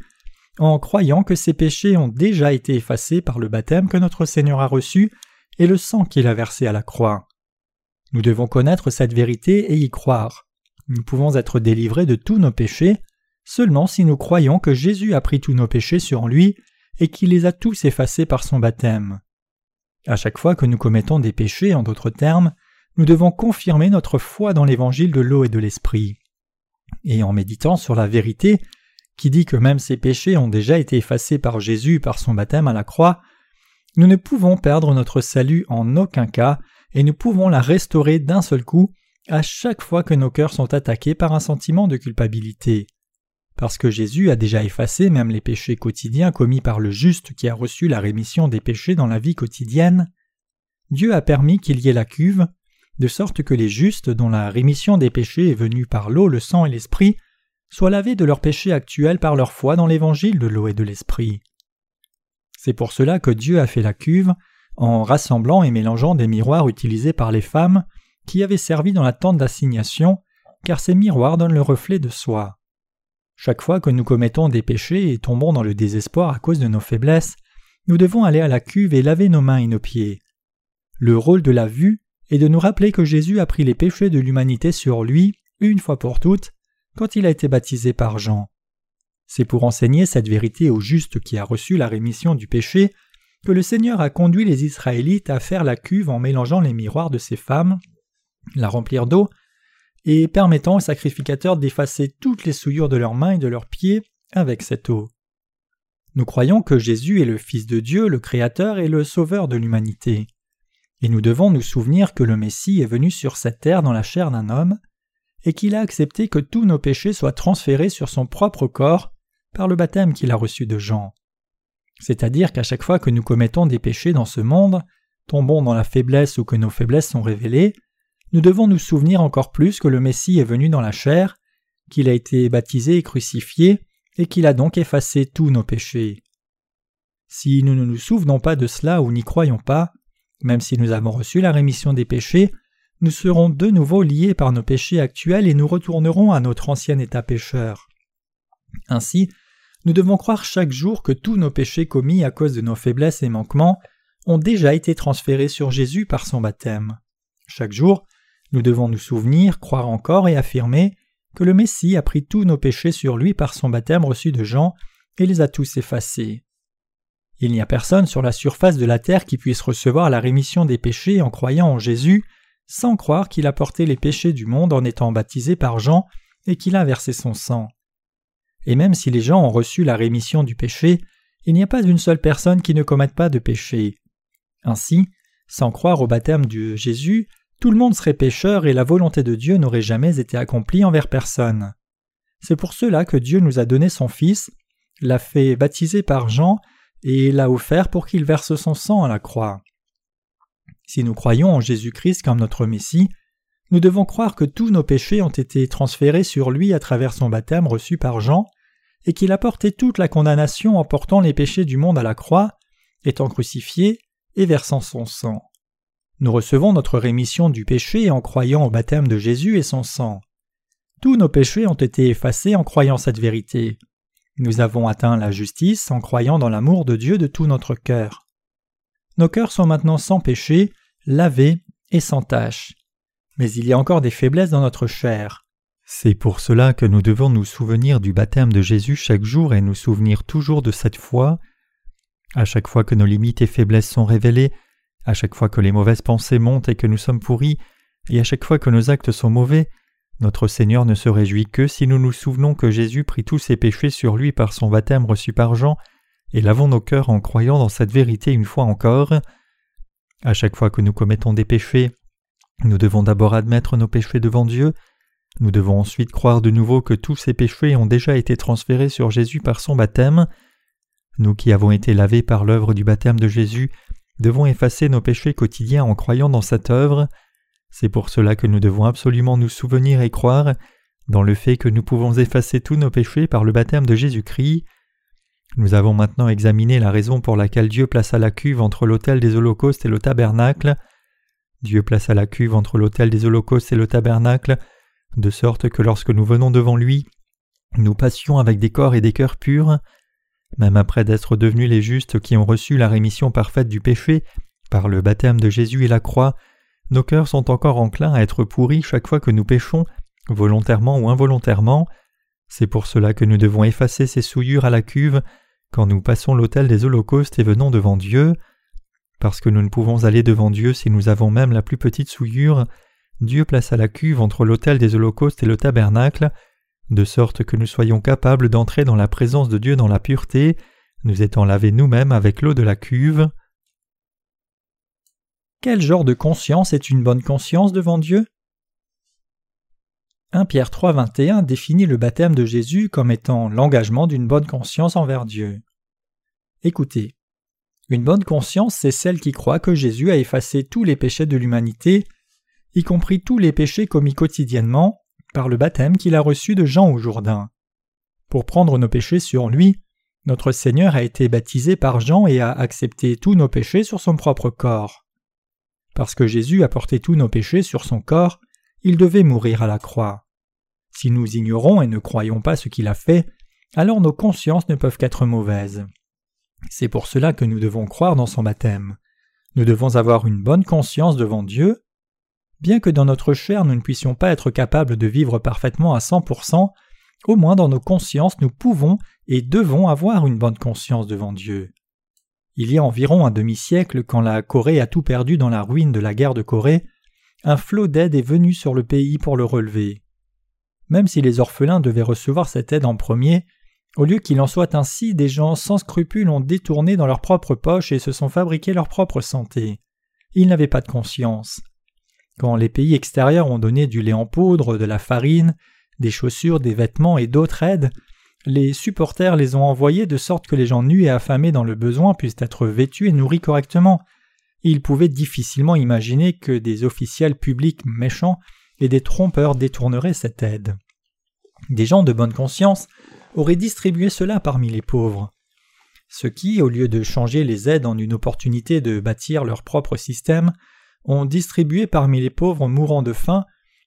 en croyant que ces péchés ont déjà été effacés par le baptême que notre Seigneur a reçu et le sang qu'il a versé à la croix. Nous devons connaître cette vérité et y croire. Nous pouvons être délivrés de tous nos péchés seulement si nous croyons que Jésus a pris tous nos péchés sur lui et qu'il les a tous effacés par son baptême. À chaque fois que nous commettons des péchés, en d'autres termes, nous devons confirmer notre foi dans l'évangile de l'eau et de l'esprit. Et en méditant sur la vérité, qui dit que même ces péchés ont déjà été effacés par Jésus par son baptême à la croix, nous ne pouvons perdre notre salut en aucun cas et nous pouvons la restaurer d'un seul coup à chaque fois que nos cœurs sont attaqués par un sentiment de culpabilité. Parce que Jésus a déjà effacé même les péchés quotidiens commis par le juste qui a reçu la rémission des péchés dans la vie quotidienne, Dieu a permis qu'il y ait la cuve, de sorte que les justes dont la rémission des péchés est venue par l'eau, le sang et l'esprit soient lavés de leurs péchés actuels par leur foi dans l'évangile de l'eau et de l'esprit. C'est pour cela que Dieu a fait la cuve, en rassemblant et mélangeant des miroirs utilisés par les femmes qui avaient servi dans la tente d'assignation car ces miroirs donnent le reflet de soi. Chaque fois que nous commettons des péchés et tombons dans le désespoir à cause de nos faiblesses, nous devons aller à la cuve et laver nos mains et nos pieds. Le rôle de la vue est de nous rappeler que Jésus a pris les péchés de l'humanité sur lui, une fois pour toutes, quand il a été baptisé par Jean. C'est pour enseigner cette vérité au juste qui a reçu la rémission du péché que le Seigneur a conduit les Israélites à faire la cuve en mélangeant les miroirs de ces femmes, la remplir d'eau, et permettant aux sacrificateurs d'effacer toutes les souillures de leurs mains et de leurs pieds avec cette eau. Nous croyons que Jésus est le Fils de Dieu, le Créateur et le Sauveur de l'humanité. Et nous devons nous souvenir que le Messie est venu sur cette terre dans la chair d'un homme, et qu'il a accepté que tous nos péchés soient transférés sur son propre corps par le baptême qu'il a reçu de Jean. C'est-à-dire qu'à chaque fois que nous commettons des péchés dans ce monde, tombons dans la faiblesse ou que nos faiblesses sont révélées, nous devons nous souvenir encore plus que le Messie est venu dans la chair, qu'il a été baptisé et crucifié, et qu'il a donc effacé tous nos péchés. Si nous ne nous souvenons pas de cela ou n'y croyons pas, même si nous avons reçu la rémission des péchés, nous serons de nouveau liés par nos péchés actuels et nous retournerons à notre ancien état pécheur. Ainsi, nous devons croire chaque jour que tous nos péchés commis à cause de nos faiblesses et manquements ont déjà été transférés sur Jésus par son baptême. Chaque jour, nous devons nous souvenir, croire encore et affirmer que le Messie a pris tous nos péchés sur lui par son baptême reçu de Jean et les a tous effacés. Il n'y a personne sur la surface de la terre qui puisse recevoir la rémission des péchés en croyant en Jésus sans croire qu'il a porté les péchés du monde en étant baptisé par Jean et qu'il a versé son sang. Et même si les gens ont reçu la rémission du péché, il n'y a pas une seule personne qui ne commette pas de péché. Ainsi, sans croire au baptême de Jésus, tout le monde serait pécheur et la volonté de Dieu n'aurait jamais été accomplie envers personne. C'est pour cela que Dieu nous a donné son Fils, l'a fait baptiser par Jean et l'a offert pour qu'il verse son sang à la croix. Si nous croyons en Jésus-Christ comme notre Messie, nous devons croire que tous nos péchés ont été transférés sur lui à travers son baptême reçu par Jean, et qu'il a porté toute la condamnation en portant les péchés du monde à la croix, étant crucifié et versant son sang. Nous recevons notre rémission du péché en croyant au baptême de Jésus et son sang. Tous nos péchés ont été effacés en croyant cette vérité. Nous avons atteint la justice en croyant dans l'amour de Dieu de tout notre cœur. Nos cœurs sont maintenant sans péché, lavés et sans tache. Mais il y a encore des faiblesses dans notre chair. C'est pour cela que nous devons nous souvenir du baptême de Jésus chaque jour et nous souvenir toujours de cette foi. À chaque fois que nos limites et faiblesses sont révélées, à chaque fois que les mauvaises pensées montent et que nous sommes pourris, et à chaque fois que nos actes sont mauvais, notre Seigneur ne se réjouit que si nous nous souvenons que Jésus prit tous ses péchés sur lui par son baptême reçu par Jean, et lavons nos cœurs en croyant dans cette vérité une fois encore. À chaque fois que nous commettons des péchés, nous devons d'abord admettre nos péchés devant Dieu, nous devons ensuite croire de nouveau que tous ces péchés ont déjà été transférés sur Jésus par son baptême. Nous qui avons été lavés par l'œuvre du baptême de Jésus devons effacer nos péchés quotidiens en croyant dans cette œuvre. C'est pour cela que nous devons absolument nous souvenir et croire dans le fait que nous pouvons effacer tous nos péchés par le baptême de Jésus-Christ. Nous avons maintenant examiné la raison pour laquelle Dieu plaça la cuve entre l'autel des holocaustes et le tabernacle. Dieu plaça la cuve entre l'autel des holocaustes et le tabernacle, de sorte que lorsque nous venons devant lui, nous passions avec des corps et des cœurs purs. Même après d'être devenus les justes qui ont reçu la rémission parfaite du péché par le baptême de Jésus et la croix, nos cœurs sont encore enclins à être pourris chaque fois que nous péchons, volontairement ou involontairement. C'est pour cela que nous devons effacer ces souillures à la cuve quand nous passons l'autel des holocaustes et venons devant Dieu. Parce que nous ne pouvons aller devant Dieu si nous avons même la plus petite souillure, Dieu plaça la cuve entre l'autel des holocaustes et le tabernacle de sorte que nous soyons capables d'entrer dans la présence de Dieu dans la pureté, nous étant lavés nous-mêmes avec l'eau de la cuve. Quel genre de conscience est une bonne conscience devant Dieu? 1 Pierre 3, 21 définit le baptême de Jésus comme étant l'engagement d'une bonne conscience envers Dieu. Écoutez, une bonne conscience, c'est celle qui croit que Jésus a effacé tous les péchés de l'humanité, y compris tous les péchés commis quotidiennement, par le baptême qu'il a reçu de Jean au Jourdain. Pour prendre nos péchés sur lui, notre Seigneur a été baptisé par Jean et a accepté tous nos péchés sur son propre corps. Parce que Jésus a porté tous nos péchés sur son corps, il devait mourir à la croix. Si nous ignorons et ne croyons pas ce qu'il a fait, alors nos consciences ne peuvent qu'être mauvaises. C'est pour cela que nous devons croire dans son baptême. Nous devons avoir une bonne conscience devant Dieu. Bien que dans notre chair nous ne puissions pas être capables de vivre parfaitement à 100%, au moins dans nos consciences nous pouvons et devons avoir une bonne conscience devant Dieu. Il y a environ un demi-siècle, quand la Corée a tout perdu dans la ruine de la guerre de Corée, un flot d'aide est venu sur le pays pour le relever. Même si les orphelins devaient recevoir cette aide en premier, au lieu qu'il en soit ainsi, des gens sans scrupules ont détourné dans leur propre poche et se sont fabriqués leur propre santé. Ils n'avaient pas de conscience. Quand les pays extérieurs ont donné du lait en poudre, de la farine, des chaussures, des vêtements et d'autres aides, les supporters les ont envoyés de sorte que les gens nus et affamés dans le besoin puissent être vêtus et nourris correctement. Ils pouvaient difficilement imaginer que des officiels publics méchants et des trompeurs détourneraient cette aide. Des gens de bonne conscience auraient distribué cela parmi les pauvres. Ceux qui, au lieu de changer les aides en une opportunité de bâtir leur propre système, ont distribué parmi les pauvres mourant de faim,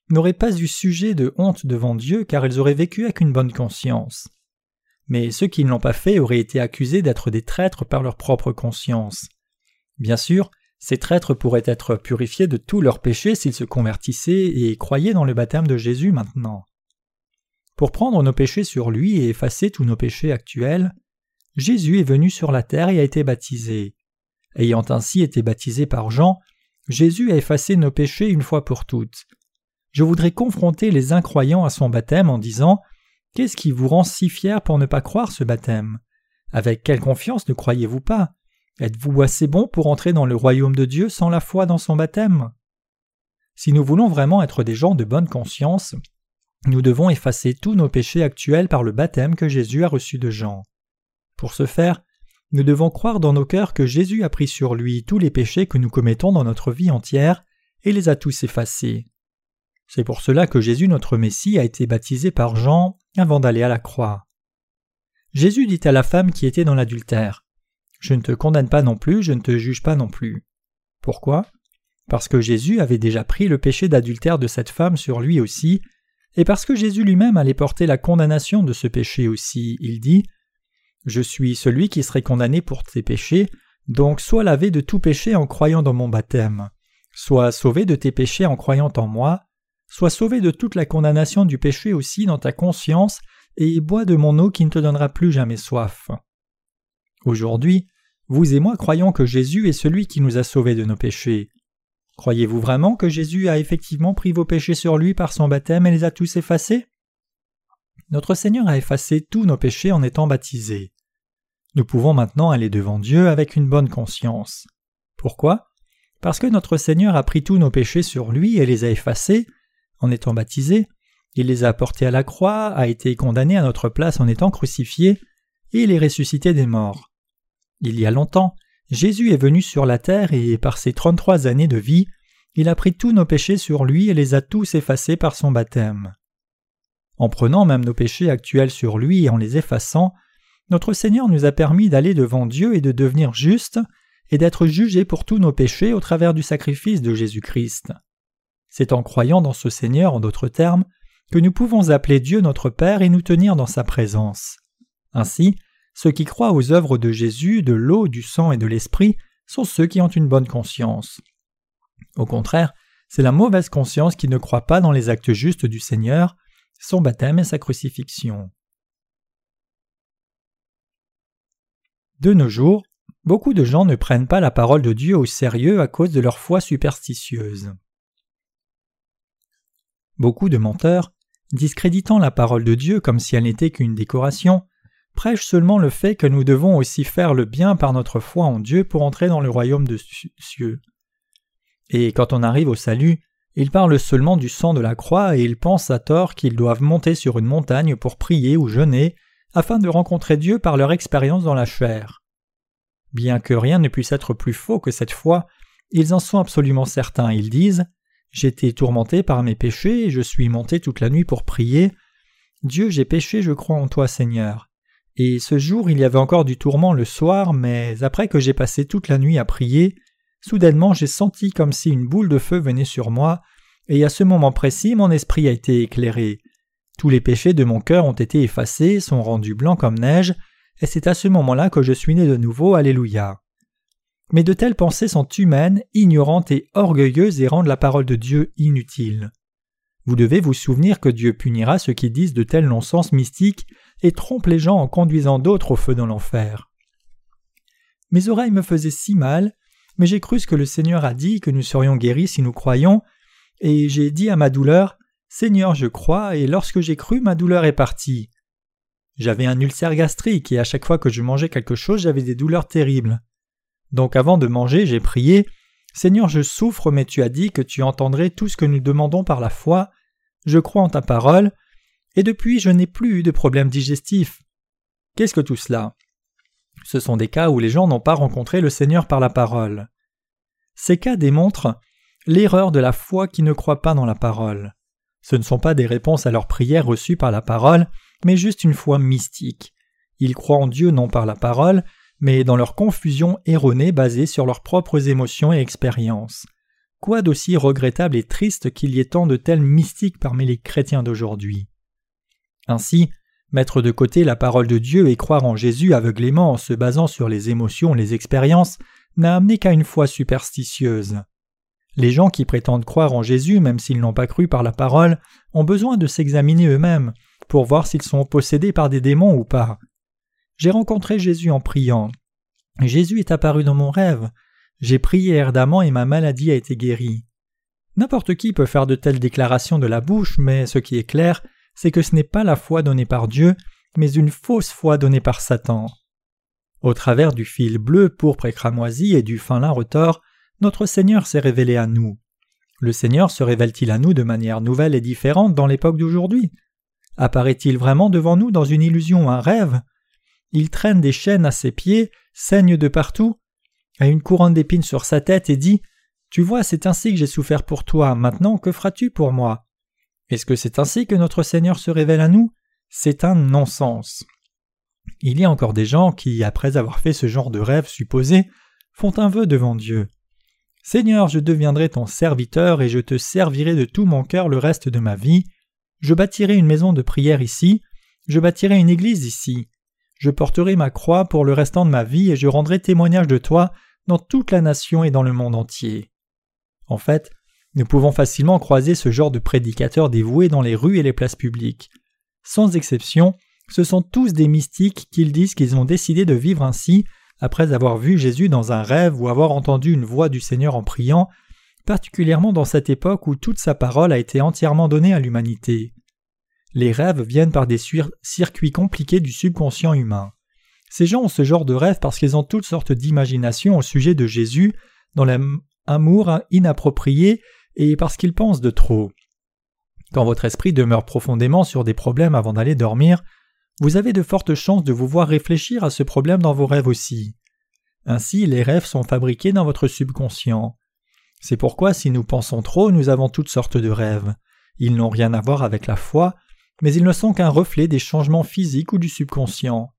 n'auraient pas eu sujet de honte devant Dieu car ils auraient vécu avec une bonne conscience. Mais ceux qui ne l'ont pas fait auraient été accusés d'être des traîtres par leur propre conscience. Bien sûr, ces traîtres pourraient être purifiés de tous leurs péchés s'ils se convertissaient et croyaient dans le baptême de Jésus maintenant. Pour prendre nos péchés sur lui et effacer tous nos péchés actuels, Jésus est venu sur la terre et a été baptisé. Ayant ainsi été baptisé par Jean, Jésus a effacé nos péchés une fois pour toutes. Je voudrais confronter les incroyants à son baptême en disant Qu'est-ce qui vous rend si fier pour ne pas croire ce baptême? Avec quelle confiance ne croyez-vous pas? Êtes-vous assez bon pour entrer dans le royaume de Dieu sans la foi dans son baptême? Si nous voulons vraiment être des gens de bonne conscience, nous devons effacer tous nos péchés actuels par le baptême que Jésus a reçu de Jean. Pour ce faire, nous devons croire dans nos cœurs que Jésus a pris sur lui tous les péchés que nous commettons dans notre vie entière et les a tous effacés. C'est pour cela que Jésus notre Messie a été baptisé par Jean avant d'aller à la croix. Jésus dit à la femme qui était dans l'adultère Je ne te condamne pas non plus, je ne te juge pas non plus. Pourquoi? Parce que Jésus avait déjà pris le péché d'adultère de cette femme sur lui aussi, et parce que Jésus lui-même allait porter la condamnation de ce péché aussi, il dit Je suis celui qui serait condamné pour tes péchés, donc sois lavé de tout péché en croyant dans mon baptême. Sois sauvé de tes péchés en croyant en moi, Sois sauvé de toute la condamnation du péché aussi dans ta conscience, et bois de mon eau qui ne te donnera plus jamais soif. Aujourd'hui, vous et moi croyons que Jésus est celui qui nous a sauvés de nos péchés. Croyez-vous vraiment que Jésus a effectivement pris vos péchés sur lui par son baptême et les a tous effacés? Notre Seigneur a effacé tous nos péchés en étant baptisé. Nous pouvons maintenant aller devant Dieu avec une bonne conscience. Pourquoi? Parce que notre Seigneur a pris tous nos péchés sur lui et les a effacés, en étant baptisé, il les a portés à la croix, a été condamné à notre place en étant crucifié, et il est ressuscité des morts. Il y a longtemps, Jésus est venu sur la terre et par ses trente-trois années de vie, il a pris tous nos péchés sur lui et les a tous effacés par son baptême. En prenant même nos péchés actuels sur lui et en les effaçant, notre Seigneur nous a permis d'aller devant Dieu et de devenir justes et d'être jugés pour tous nos péchés au travers du sacrifice de Jésus-Christ. C'est en croyant dans ce Seigneur, en d'autres termes, que nous pouvons appeler Dieu notre Père et nous tenir dans sa présence. Ainsi, ceux qui croient aux œuvres de Jésus, de l'eau, du sang et de l'esprit sont ceux qui ont une bonne conscience. Au contraire, c'est la mauvaise conscience qui ne croit pas dans les actes justes du Seigneur, son baptême et sa crucifixion. De nos jours, beaucoup de gens ne prennent pas la parole de Dieu au sérieux à cause de leur foi superstitieuse. Beaucoup de menteurs, discréditant la parole de Dieu comme si elle n'était qu'une décoration, prêchent seulement le fait que nous devons aussi faire le bien par notre foi en Dieu pour entrer dans le royaume de cieux. Et quand on arrive au salut, ils parlent seulement du sang de la croix et ils pensent à tort qu'ils doivent monter sur une montagne pour prier ou jeûner afin de rencontrer Dieu par leur expérience dans la chair. Bien que rien ne puisse être plus faux que cette foi, ils en sont absolument certains. Ils disent J'étais tourmenté par mes péchés, et je suis monté toute la nuit pour prier. Dieu, j'ai péché, je crois en toi, Seigneur. Et ce jour il y avait encore du tourment le soir, mais après que j'ai passé toute la nuit à prier, soudainement j'ai senti comme si une boule de feu venait sur moi, et à ce moment précis mon esprit a été éclairé. Tous les péchés de mon cœur ont été effacés, sont rendus blancs comme neige, et c'est à ce moment-là que je suis né de nouveau, Alléluia. Mais de telles pensées sont humaines, ignorantes et orgueilleuses et rendent la parole de Dieu inutile. Vous devez vous souvenir que Dieu punira ceux qui disent de tels non-sens mystiques et trompent les gens en conduisant d'autres au feu dans l'enfer. Mes oreilles me faisaient si mal, mais j'ai cru ce que le Seigneur a dit que nous serions guéris si nous croyons, et j'ai dit à ma douleur Seigneur, je crois, et lorsque j'ai cru, ma douleur est partie. J'avais un ulcère gastrique, et à chaque fois que je mangeais quelque chose, j'avais des douleurs terribles. Donc avant de manger, j'ai prié Seigneur, je souffre, mais tu as dit que tu entendrais tout ce que nous demandons par la foi. Je crois en ta parole, et depuis je n'ai plus eu de problème digestif. Qu'est-ce que tout cela? Ce sont des cas où les gens n'ont pas rencontré le Seigneur par la parole. Ces cas démontrent l'erreur de la foi qui ne croit pas dans la parole. Ce ne sont pas des réponses à leurs prières reçues par la parole, mais juste une foi mystique. Ils croient en Dieu non par la parole, mais dans leur confusion erronée basée sur leurs propres émotions et expériences. Quoi d'aussi regrettable et triste qu'il y ait tant de tels mystiques parmi les chrétiens d'aujourd'hui? Ainsi, mettre de côté la parole de Dieu et croire en Jésus aveuglément en se basant sur les émotions et les expériences n'a amené qu'à une foi superstitieuse. Les gens qui prétendent croire en Jésus, même s'ils n'ont pas cru par la parole, ont besoin de s'examiner eux-mêmes pour voir s'ils sont possédés par des démons ou pas. J'ai rencontré Jésus en priant. Jésus est apparu dans mon rêve. J'ai prié ardemment et ma maladie a été guérie. N'importe qui peut faire de telles déclarations de la bouche, mais ce qui est clair, c'est que ce n'est pas la foi donnée par Dieu, mais une fausse foi donnée par Satan. Au travers du fil bleu, pourpre et cramoisi et du fin lin retors, notre Seigneur s'est révélé à nous. Le Seigneur se révèle-t-il à nous de manière nouvelle et différente dans l'époque d'aujourd'hui? Apparaît-il vraiment devant nous dans une illusion un rêve? Il traîne des chaînes à ses pieds, saigne de partout, a une couronne d'épines sur sa tête et dit Tu vois, c'est ainsi que j'ai souffert pour toi, maintenant que feras-tu pour moi? Est-ce que c'est ainsi que notre Seigneur se révèle à nous? C'est un non-sens. Il y a encore des gens qui, après avoir fait ce genre de rêve supposé, font un vœu devant Dieu. Seigneur, je deviendrai ton serviteur et je te servirai de tout mon cœur le reste de ma vie. Je bâtirai une maison de prière ici, je bâtirai une église ici. Je porterai ma croix pour le restant de ma vie et je rendrai témoignage de toi dans toute la nation et dans le monde entier. En fait, nous pouvons facilement croiser ce genre de prédicateurs dévoués dans les rues et les places publiques. Sans exception, ce sont tous des mystiques qu'ils disent qu'ils ont décidé de vivre ainsi après avoir vu Jésus dans un rêve ou avoir entendu une voix du Seigneur en priant, particulièrement dans cette époque où toute sa parole a été entièrement donnée à l'humanité. Les rêves viennent par des circuits compliqués du subconscient humain. Ces gens ont ce genre de rêve parce qu'ils ont toutes sortes d'imaginations au sujet de Jésus, dans l'amour inapproprié et parce qu'ils pensent de trop. Quand votre esprit demeure profondément sur des problèmes avant d'aller dormir, vous avez de fortes chances de vous voir réfléchir à ce problème dans vos rêves aussi. Ainsi, les rêves sont fabriqués dans votre subconscient. C'est pourquoi si nous pensons trop, nous avons toutes sortes de rêves. Ils n'ont rien à voir avec la foi, mais ils ne sont qu'un reflet des changements physiques ou du subconscient.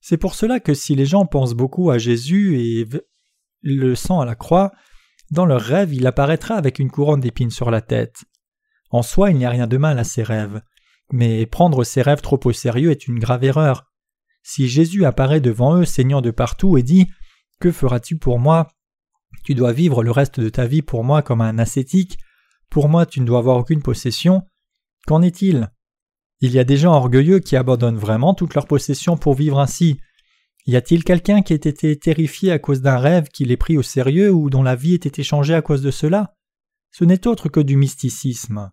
C'est pour cela que si les gens pensent beaucoup à Jésus et le sang à la croix, dans leurs rêves il apparaîtra avec une couronne d'épines sur la tête. En soi il n'y a rien de mal à ces rêves. Mais prendre ses rêves trop au sérieux est une grave erreur. Si Jésus apparaît devant eux, saignant de partout, et dit Que feras-tu pour moi? Tu dois vivre le reste de ta vie pour moi comme un ascétique, pour moi tu ne dois avoir aucune possession. Qu'en est-il? Il y a des gens orgueilleux qui abandonnent vraiment toute leur possession pour vivre ainsi. Y a-t-il quelqu'un qui ait été terrifié à cause d'un rêve qu'il ait pris au sérieux ou dont la vie ait été changée à cause de cela? Ce n'est autre que du mysticisme.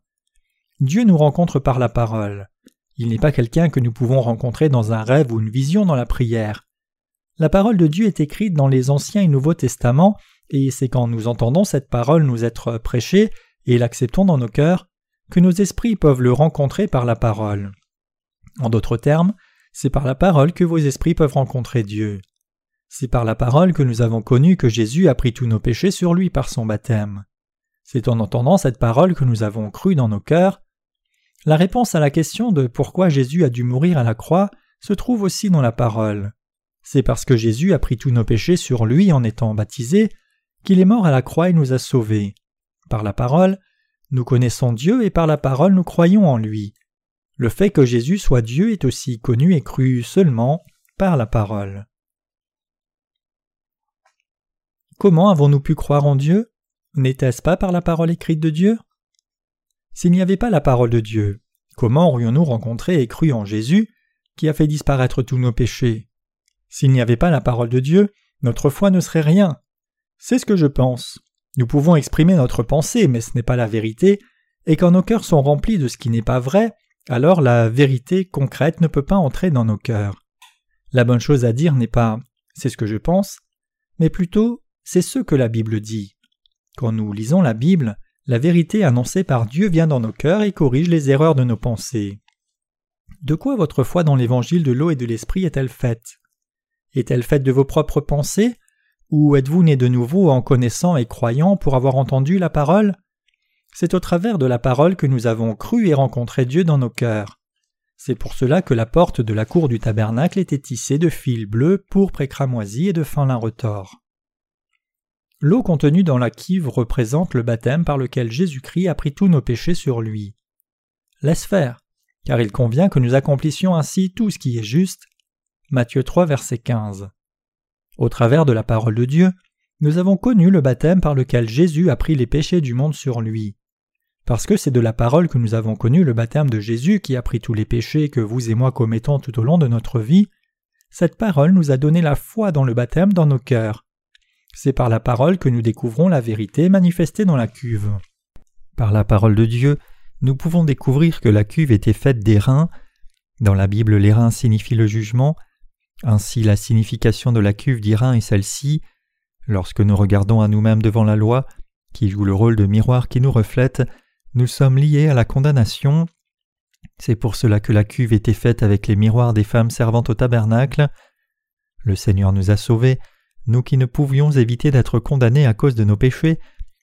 Dieu nous rencontre par la parole. Il n'est pas quelqu'un que nous pouvons rencontrer dans un rêve ou une vision dans la prière. La parole de Dieu est écrite dans les Anciens et Nouveaux Testaments, et c'est quand nous entendons cette parole nous être prêchée et l'acceptons dans nos cœurs que nos esprits peuvent le rencontrer par la parole. En d'autres termes, c'est par la parole que vos esprits peuvent rencontrer Dieu. C'est par la parole que nous avons connu que Jésus a pris tous nos péchés sur lui par son baptême. C'est en entendant cette parole que nous avons cru dans nos cœurs la réponse à la question de pourquoi Jésus a dû mourir à la croix se trouve aussi dans la parole. C'est parce que Jésus a pris tous nos péchés sur lui en étant baptisé qu'il est mort à la croix et nous a sauvés. Par la parole, nous connaissons Dieu et par la parole nous croyons en lui. le fait que Jésus soit Dieu est aussi connu et cru seulement par la parole. Comment avons-nous pu croire en Dieu? N'était-ce pas par la parole écrite de Dieu? S'il n'y avait pas la parole de Dieu, comment aurions-nous rencontré et cru en Jésus, qui a fait disparaître tous nos péchés? S'il n'y avait pas la parole de Dieu, notre foi ne serait rien. C'est ce que je pense. Nous pouvons exprimer notre pensée, mais ce n'est pas la vérité, et quand nos cœurs sont remplis de ce qui n'est pas vrai, alors la vérité concrète ne peut pas entrer dans nos cœurs. La bonne chose à dire n'est pas c'est ce que je pense, mais plutôt c'est ce que la Bible dit. Quand nous lisons la Bible, la vérité annoncée par Dieu vient dans nos cœurs et corrige les erreurs de nos pensées. De quoi votre foi dans l'évangile de l'eau et de l'esprit est-elle faite? Est-elle faite de vos propres pensées Ou êtes-vous né de nouveau en connaissant et croyant pour avoir entendu la parole? C'est au travers de la parole que nous avons cru et rencontré Dieu dans nos cœurs. C'est pour cela que la porte de la cour du tabernacle était tissée de fils bleus, pourpre et cramoisi et de fin lin retors. L'eau contenue dans la cuve représente le baptême par lequel Jésus-Christ a pris tous nos péchés sur lui. Laisse faire, car il convient que nous accomplissions ainsi tout ce qui est juste. Matthieu 3, verset 15. Au travers de la parole de Dieu, nous avons connu le baptême par lequel Jésus a pris les péchés du monde sur lui. Parce que c'est de la parole que nous avons connu le baptême de Jésus qui a pris tous les péchés que vous et moi commettons tout au long de notre vie, cette parole nous a donné la foi dans le baptême dans nos cœurs. C'est par la parole que nous découvrons la vérité manifestée dans la cuve. Par la parole de Dieu, nous pouvons découvrir que la cuve était faite d'airain. Dans la Bible, l'airain signifie le jugement. Ainsi, la signification de la cuve d'airain est celle-ci. Lorsque nous regardons à nous-mêmes devant la loi, qui joue le rôle de miroir qui nous reflète, nous sommes liés à la condamnation. C'est pour cela que la cuve était faite avec les miroirs des femmes servant au tabernacle. Le Seigneur nous a sauvés nous qui ne pouvions éviter d'être condamnés à cause de nos péchés,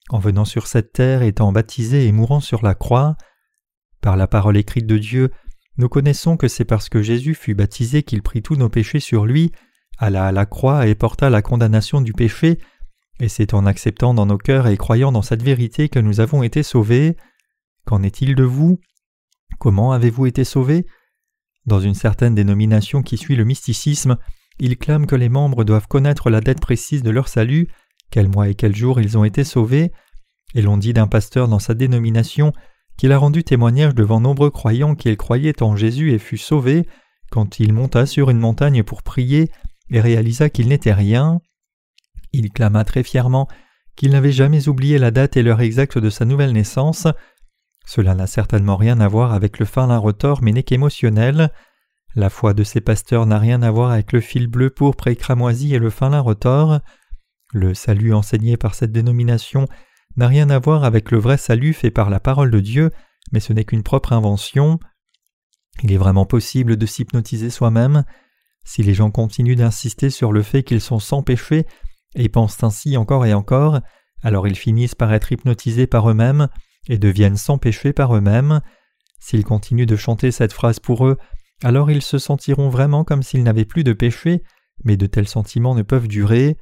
en venant sur cette terre, étant baptisés et mourant sur la croix. Par la parole écrite de Dieu, nous connaissons que c'est parce que Jésus fut baptisé qu'il prit tous nos péchés sur lui, alla à la croix et porta la condamnation du péché, et c'est en acceptant dans nos cœurs et croyant dans cette vérité que nous avons été sauvés. Qu'en est-il de vous? Comment avez-vous été sauvés? Dans une certaine dénomination qui suit le mysticisme, ils clament que les membres doivent connaître la dette précise de leur salut, quel mois et quel jour ils ont été sauvés, et l'on dit d'un pasteur dans sa dénomination qu'il a rendu témoignage devant nombreux croyants qu'il croyait en Jésus et fut sauvé quand il monta sur une montagne pour prier et réalisa qu'il n'était rien. Il clama très fièrement qu'il n'avait jamais oublié la date et l'heure exacte de sa nouvelle naissance. Cela n'a certainement rien à voir avec le fin retort mais n'est qu'émotionnel. La foi de ces pasteurs n'a rien à voir avec le fil bleu pourpre et cramoisi et le fin lin retors. Le salut enseigné par cette dénomination n'a rien à voir avec le vrai salut fait par la parole de Dieu, mais ce n'est qu'une propre invention. Il est vraiment possible de s'hypnotiser soi-même. Si les gens continuent d'insister sur le fait qu'ils sont sans péché et pensent ainsi encore et encore, alors ils finissent par être hypnotisés par eux-mêmes et deviennent sans péché par eux-mêmes. S'ils continuent de chanter cette phrase pour eux, alors ils se sentiront vraiment comme s'ils n'avaient plus de péché, mais de tels sentiments ne peuvent durer.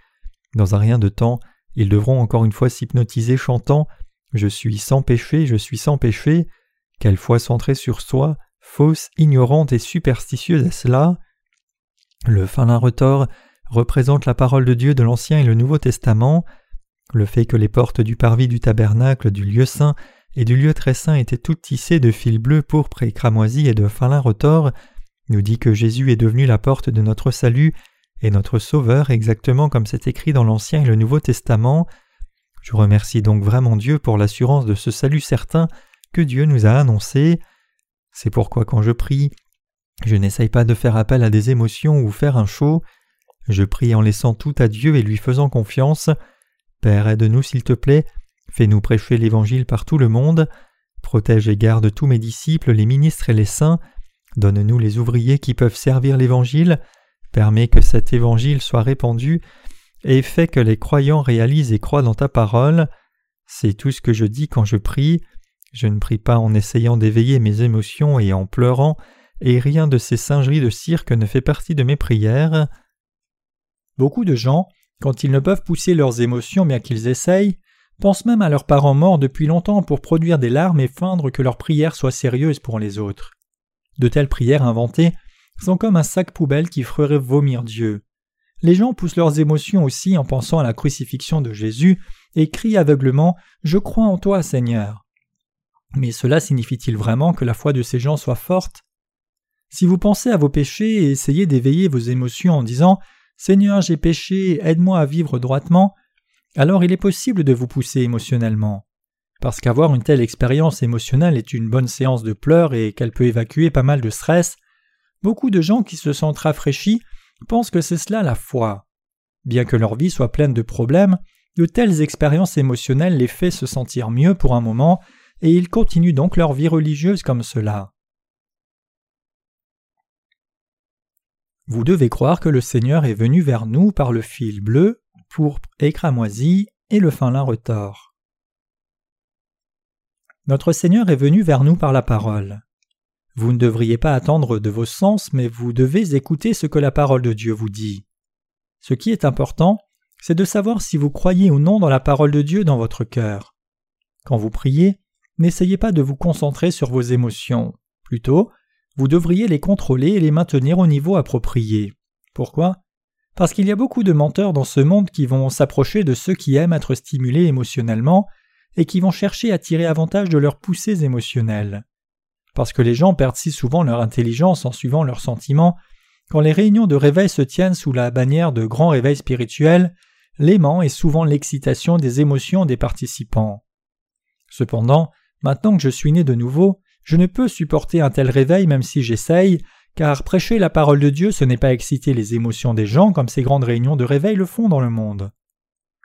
Dans un rien de temps, ils devront encore une fois s'hypnotiser chantant Je suis sans péché, je suis sans péché. Quelle foi centrée sur soi, fausse, ignorante et superstitieuse est cela Le fin retors représente la parole de Dieu de l'Ancien et le Nouveau Testament. Le fait que les portes du parvis du tabernacle, du lieu saint et du lieu très saint étaient toutes tissées de fils bleus, pourpres et cramoisis et de fin retors, nous dit que Jésus est devenu la porte de notre salut et notre Sauveur exactement comme c'est écrit dans l'Ancien et le Nouveau Testament. Je remercie donc vraiment Dieu pour l'assurance de ce salut certain que Dieu nous a annoncé. C'est pourquoi quand je prie, je n'essaye pas de faire appel à des émotions ou faire un show. Je prie en laissant tout à Dieu et lui faisant confiance. Père, aide-nous s'il te plaît Fais-nous prêcher l'Évangile par tout le monde. Protège et garde tous mes disciples, les ministres et les saints. Donne-nous les ouvriers qui peuvent servir l'Évangile. Permets que cet Évangile soit répandu et fais que les croyants réalisent et croient dans ta parole. C'est tout ce que je dis quand je prie. Je ne prie pas en essayant d'éveiller mes émotions et en pleurant, et rien de ces singeries de cirque ne fait partie de mes prières. Beaucoup de gens, quand ils ne peuvent pousser leurs émotions bien qu'ils essayent, pensent même à leurs parents morts depuis longtemps pour produire des larmes et feindre que leurs prières soient sérieuses pour les autres. De telles prières inventées sont comme un sac poubelle qui ferait vomir Dieu. Les gens poussent leurs émotions aussi en pensant à la crucifixion de Jésus et crient aveuglement Je crois en toi, Seigneur. Mais cela signifie-t-il vraiment que la foi de ces gens soit forte? Si vous pensez à vos péchés et essayez d'éveiller vos émotions en disant Seigneur, j'ai péché, aide-moi à vivre droitement, alors il est possible de vous pousser émotionnellement. Parce qu'avoir une telle expérience émotionnelle est une bonne séance de pleurs et qu'elle peut évacuer pas mal de stress, beaucoup de gens qui se sentent rafraîchis pensent que c'est cela la foi. Bien que leur vie soit pleine de problèmes, de telles expériences émotionnelles les fait se sentir mieux pour un moment, et ils continuent donc leur vie religieuse comme cela. Vous devez croire que le Seigneur est venu vers nous par le fil bleu, pourpre et cramoisi et le fin lin retors. Notre Seigneur est venu vers nous par la parole. Vous ne devriez pas attendre de vos sens, mais vous devez écouter ce que la parole de Dieu vous dit. Ce qui est important, c'est de savoir si vous croyez ou non dans la parole de Dieu dans votre cœur. Quand vous priez, n'essayez pas de vous concentrer sur vos émotions. Plutôt, vous devriez les contrôler et les maintenir au niveau approprié. Pourquoi? Parce qu'il y a beaucoup de menteurs dans ce monde qui vont s'approcher de ceux qui aiment être stimulés émotionnellement et qui vont chercher à tirer avantage de leurs poussées émotionnelles. Parce que les gens perdent si souvent leur intelligence en suivant leurs sentiments, quand les réunions de réveil se tiennent sous la bannière de grands réveils spirituels, l'aimant est souvent l'excitation des émotions des participants. Cependant, maintenant que je suis né de nouveau, je ne peux supporter un tel réveil même si j'essaye, car prêcher la parole de Dieu ce n'est pas exciter les émotions des gens comme ces grandes réunions de réveil le font dans le monde.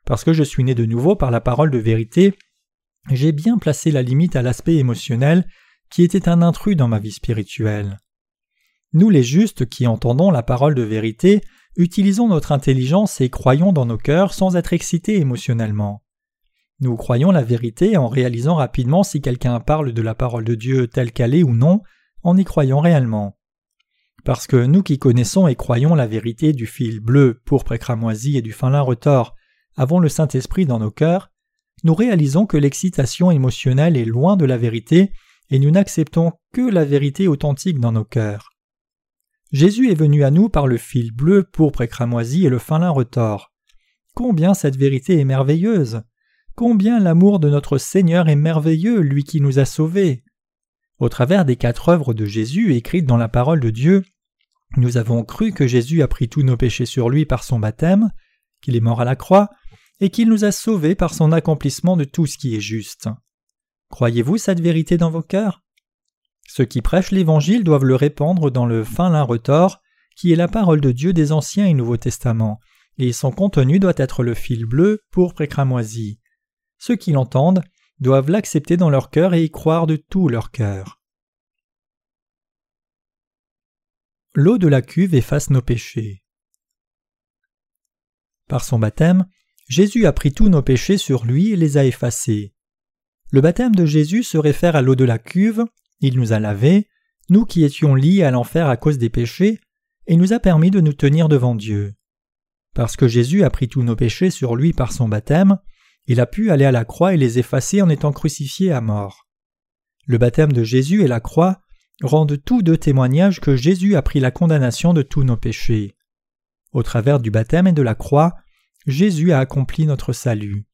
Parce que je suis né de nouveau par la parole de vérité, j'ai bien placé la limite à l'aspect émotionnel qui était un intrus dans ma vie spirituelle. Nous les justes qui entendons la parole de vérité, utilisons notre intelligence et croyons dans nos cœurs sans être excités émotionnellement. Nous croyons la vérité en réalisant rapidement si quelqu'un parle de la parole de Dieu telle qu'elle est ou non, en y croyant réellement. Parce que nous qui connaissons et croyons la vérité du fil bleu, pourpre et cramoisi et du fin lin retors avons le Saint-Esprit dans nos cœurs, nous réalisons que l'excitation émotionnelle est loin de la vérité et nous n'acceptons que la vérité authentique dans nos cœurs. Jésus est venu à nous par le fil bleu, pourpre et cramoisi et le fin lin retors. Combien cette vérité est merveilleuse! Combien l'amour de notre Seigneur est merveilleux, lui qui nous a sauvés! Au travers des quatre œuvres de Jésus écrites dans la parole de Dieu, nous avons cru que Jésus a pris tous nos péchés sur lui par son baptême, qu'il est mort à la croix, et qu'il nous a sauvés par son accomplissement de tout ce qui est juste. Croyez-vous cette vérité dans vos cœurs? Ceux qui prêchent l'Évangile doivent le répandre dans le fin lin retors, qui est la parole de Dieu des Anciens et Nouveaux Testaments, et son contenu doit être le fil bleu, pourpre et cramoisi. Ceux qui l'entendent doivent l'accepter dans leur cœur et y croire de tout leur cœur. L'eau de la cuve efface nos péchés. Par son baptême, Jésus a pris tous nos péchés sur lui et les a effacés. Le baptême de Jésus se réfère à l'eau de la cuve, il nous a lavés, nous qui étions liés à l'enfer à cause des péchés, et nous a permis de nous tenir devant Dieu. Parce que Jésus a pris tous nos péchés sur lui par son baptême, il a pu aller à la croix et les effacer en étant crucifié à mort. Le baptême de Jésus et la croix rendent tous deux témoignages que Jésus a pris la condamnation de tous nos péchés. Au travers du baptême et de la croix, Jésus a accompli notre salut.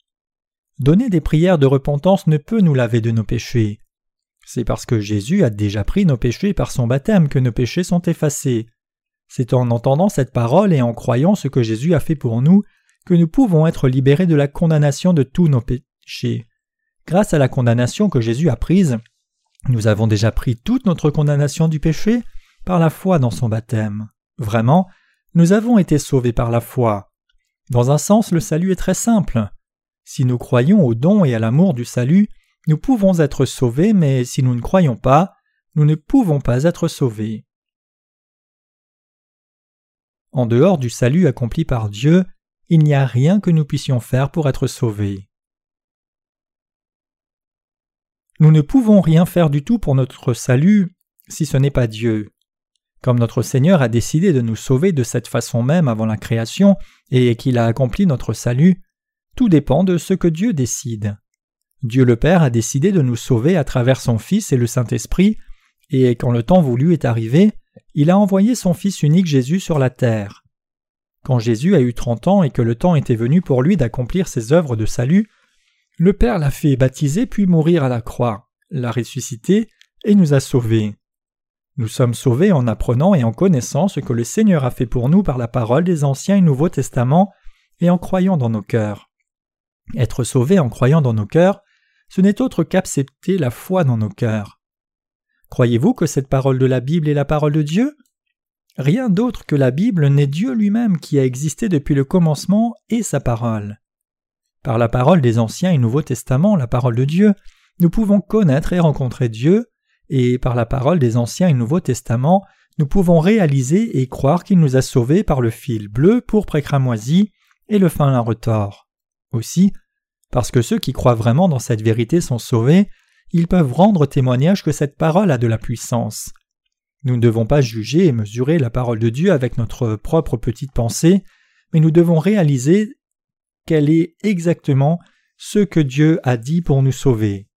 Donner des prières de repentance ne peut nous laver de nos péchés. C'est parce que Jésus a déjà pris nos péchés par son baptême que nos péchés sont effacés. C'est en entendant cette parole et en croyant ce que Jésus a fait pour nous que nous pouvons être libérés de la condamnation de tous nos péchés. Grâce à la condamnation que Jésus a prise, nous avons déjà pris toute notre condamnation du péché par la foi dans son baptême. Vraiment, nous avons été sauvés par la foi. Dans un sens, le salut est très simple. Si nous croyons au don et à l'amour du salut, nous pouvons être sauvés, mais si nous ne croyons pas, nous ne pouvons pas être sauvés. En dehors du salut accompli par Dieu, il n'y a rien que nous puissions faire pour être sauvés. Nous ne pouvons rien faire du tout pour notre salut si ce n'est pas Dieu. Comme notre Seigneur a décidé de nous sauver de cette façon même avant la création et qu'il a accompli notre salut, tout dépend de ce que Dieu décide. Dieu le Père a décidé de nous sauver à travers son Fils et le Saint-Esprit, et quand le temps voulu est arrivé, il a envoyé son Fils unique Jésus sur la terre. Quand Jésus a eu trente ans et que le temps était venu pour lui d'accomplir ses œuvres de salut, le Père l'a fait baptiser puis mourir à la croix, l'a ressuscité et nous a sauvés. Nous sommes sauvés en apprenant et en connaissant ce que le Seigneur a fait pour nous par la parole des Anciens et Nouveaux Testaments et en croyant dans nos cœurs. Être sauvé en croyant dans nos cœurs, ce n'est autre qu'accepter la foi dans nos cœurs. Croyez-vous que cette parole de la Bible est la parole de Dieu? Rien d'autre que la Bible n'est Dieu lui-même qui a existé depuis le commencement et sa parole. Par la parole des Anciens et Nouveaux Testaments, la parole de Dieu, nous pouvons connaître et rencontrer Dieu, et par la parole des Anciens et Nouveaux Testaments, nous pouvons réaliser et croire qu'il nous a sauvés par le fil bleu, pourpre et et le fin lin retors. Aussi, parce que ceux qui croient vraiment dans cette vérité sont sauvés, ils peuvent rendre témoignage que cette parole a de la puissance. Nous ne devons pas juger et mesurer la parole de Dieu avec notre propre petite pensée, mais nous devons réaliser qu'elle est exactement ce que Dieu a dit pour nous sauver.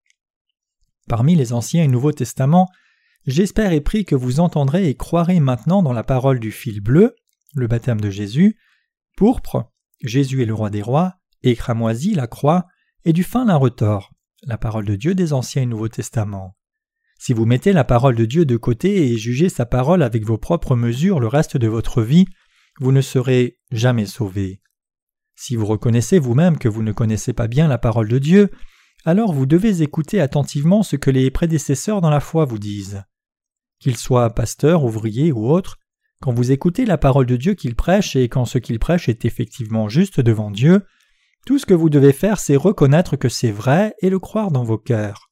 Parmi les Anciens et Nouveaux Testaments, j'espère et prie que vous entendrez et croirez maintenant dans la parole du fil bleu, le baptême de Jésus, pourpre, Jésus est le roi des rois, et cramoisi, la croix, et du fin lin retors, la parole de Dieu des Anciens et Nouveaux Testaments. Si vous mettez la parole de Dieu de côté et jugez sa parole avec vos propres mesures le reste de votre vie, vous ne serez jamais sauvé. Si vous reconnaissez vous-même que vous ne connaissez pas bien la parole de Dieu, alors vous devez écouter attentivement ce que les prédécesseurs dans la foi vous disent. Qu'ils soient pasteurs, ouvriers ou autres, quand vous écoutez la parole de Dieu qu'ils prêchent et quand ce qu'ils prêchent est effectivement juste devant Dieu, tout ce que vous devez faire c'est reconnaître que c'est vrai et le croire dans vos cœurs.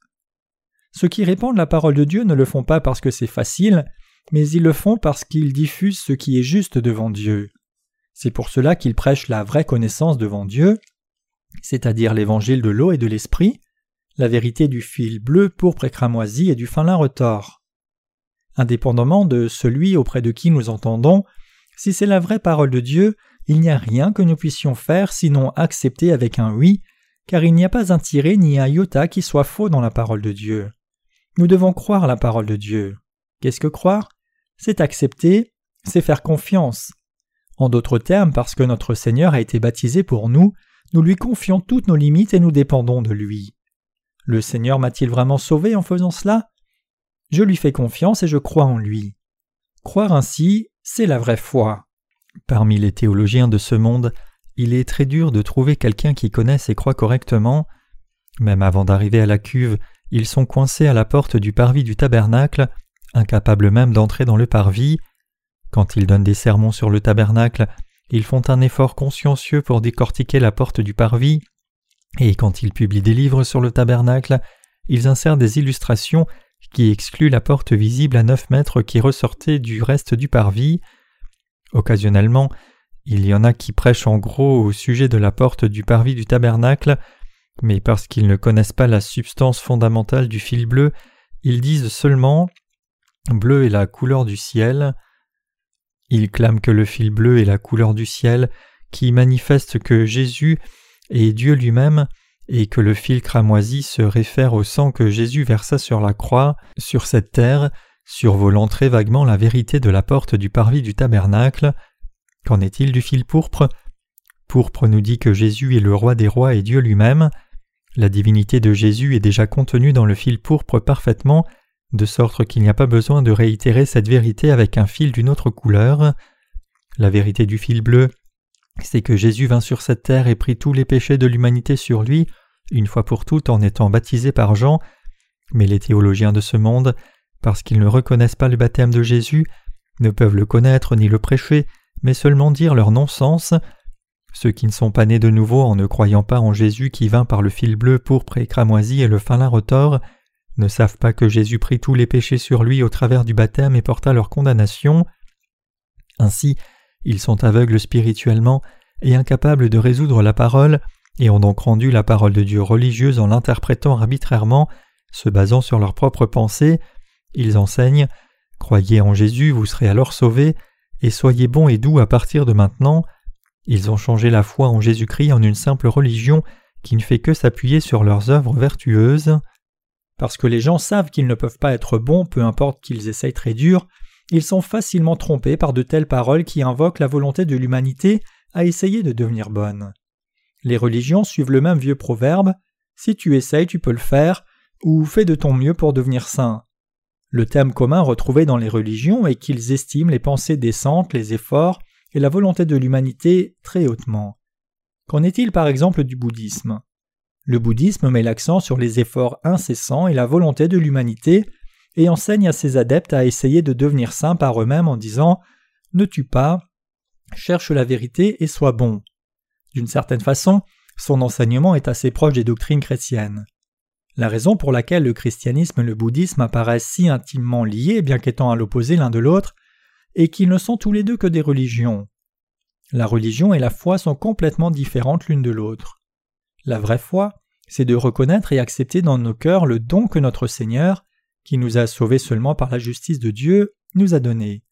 Ceux qui répandent la parole de Dieu ne le font pas parce que c'est facile, mais ils le font parce qu'ils diffusent ce qui est juste devant Dieu. C'est pour cela qu'ils prêchent la vraie connaissance devant Dieu, c'est-à-dire l'évangile de l'eau et de l'esprit, la vérité du fil bleu, pourpre et cramoisi et du fin lin retors. Indépendamment de celui auprès de qui nous entendons, si c'est la vraie parole de Dieu, il n'y a rien que nous puissions faire sinon accepter avec un oui, car il n'y a pas un tiré ni un iota qui soit faux dans la parole de Dieu. Nous devons croire la parole de Dieu. Qu'est-ce que croire? C'est accepter, c'est faire confiance. En d'autres termes, parce que notre Seigneur a été baptisé pour nous, nous lui confions toutes nos limites et nous dépendons de lui. Le Seigneur m'a-t-il vraiment sauvé en faisant cela? Je lui fais confiance et je crois en lui. Croire ainsi, c'est la vraie foi. Parmi les théologiens de ce monde, il est très dur de trouver quelqu'un qui connaisse et croit correctement. Même avant d'arriver à la cuve, ils sont coincés à la porte du parvis du tabernacle, incapables même d'entrer dans le parvis. Quand ils donnent des sermons sur le tabernacle, ils font un effort consciencieux pour décortiquer la porte du parvis, et quand ils publient des livres sur le tabernacle, ils insèrent des illustrations qui excluent la porte visible à neuf mètres qui ressortait du reste du parvis. Occasionnellement, il y en a qui prêchent en gros au sujet de la porte du parvis du tabernacle, mais parce qu'ils ne connaissent pas la substance fondamentale du fil bleu, ils disent seulement bleu est la couleur du ciel. Ils clament que le fil bleu est la couleur du ciel, qui manifeste que Jésus est Dieu lui-même, et que le fil cramoisi se réfère au sang que Jésus versa sur la croix, sur cette terre, survolant très vaguement la vérité de la porte du parvis du tabernacle. Qu'en est-il du fil pourpre? Pourpre nous dit que Jésus est le roi des rois et Dieu lui-même. La divinité de Jésus est déjà contenue dans le fil pourpre parfaitement, de sorte qu'il n'y a pas besoin de réitérer cette vérité avec un fil d'une autre couleur. La vérité du fil bleu, c'est que Jésus vint sur cette terre et prit tous les péchés de l'humanité sur lui, une fois pour toutes en étant baptisé par Jean, mais les théologiens de ce monde, parce qu'ils ne reconnaissent pas le baptême de Jésus, ne peuvent le connaître ni le prêcher, mais seulement dire leur non-sens, ceux qui ne sont pas nés de nouveau en ne croyant pas en Jésus qui vint par le fil bleu, pourpre et cramoisi et le fin lin retors, ne savent pas que Jésus prit tous les péchés sur lui au travers du baptême et porta leur condamnation. Ainsi, ils sont aveugles spirituellement et incapables de résoudre la parole, et ont donc rendu la parole de Dieu religieuse en l'interprétant arbitrairement, se basant sur leurs propres pensées. Ils enseignent Croyez en Jésus, vous serez alors sauvés, et soyez bons et doux à partir de maintenant. Ils ont changé la foi en Jésus-Christ en une simple religion qui ne fait que s'appuyer sur leurs œuvres vertueuses. Parce que les gens savent qu'ils ne peuvent pas être bons, peu importe qu'ils essayent très dur, ils sont facilement trompés par de telles paroles qui invoquent la volonté de l'humanité à essayer de devenir bonne. Les religions suivent le même vieux proverbe Si tu essayes, tu peux le faire, ou fais de ton mieux pour devenir saint. Le thème commun retrouvé dans les religions est qu'ils estiment les pensées décentes, les efforts et la volonté de l'humanité très hautement. Qu'en est-il par exemple du bouddhisme? Le bouddhisme met l'accent sur les efforts incessants et la volonté de l'humanité et enseigne à ses adeptes à essayer de devenir saints par eux-mêmes en disant Ne tue pas, cherche la vérité et sois bon. D'une certaine façon, son enseignement est assez proche des doctrines chrétiennes. La raison pour laquelle le christianisme et le bouddhisme apparaissent si intimement liés, bien qu'étant à l'opposé l'un de l'autre, est qu'ils ne sont tous les deux que des religions. La religion et la foi sont complètement différentes l'une de l'autre. La vraie foi, c'est de reconnaître et accepter dans nos cœurs le don que notre Seigneur, qui nous a sauvés seulement par la justice de Dieu, nous a donné.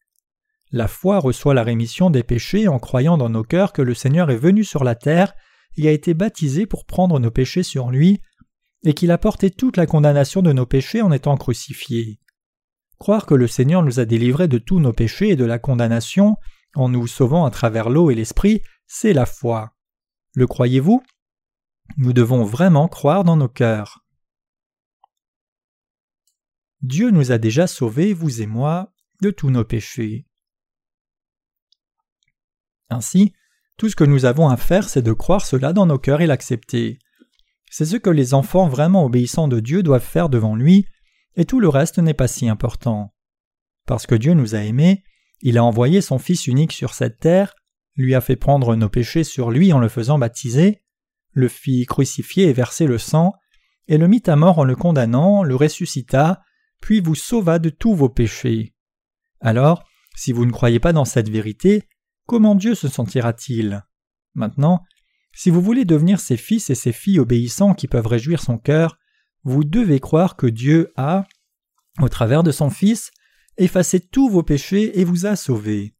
La foi reçoit la rémission des péchés en croyant dans nos cœurs que le Seigneur est venu sur la terre et a été baptisé pour prendre nos péchés sur lui, et qu'il a porté toute la condamnation de nos péchés en étant crucifié. Croire que le Seigneur nous a délivrés de tous nos péchés et de la condamnation en nous sauvant à travers l'eau et l'esprit, c'est la foi. Le croyez-vous? Nous devons vraiment croire dans nos cœurs. Dieu nous a déjà sauvés, vous et moi, de tous nos péchés. Ainsi, tout ce que nous avons à faire, c'est de croire cela dans nos cœurs et l'accepter. C'est ce que les enfants vraiment obéissants de Dieu doivent faire devant lui, et tout le reste n'est pas si important. Parce que Dieu nous a aimés, il a envoyé son Fils unique sur cette terre, lui a fait prendre nos péchés sur lui en le faisant baptiser, le fit crucifier et verser le sang, et le mit à mort en le condamnant, le ressuscita, puis vous sauva de tous vos péchés. Alors, si vous ne croyez pas dans cette vérité, comment Dieu se sentira-t-il? Maintenant, si vous voulez devenir ses fils et ses filles obéissants qui peuvent réjouir son cœur, vous devez croire que Dieu a, au travers de son Fils, effacé tous vos péchés et vous a sauvés.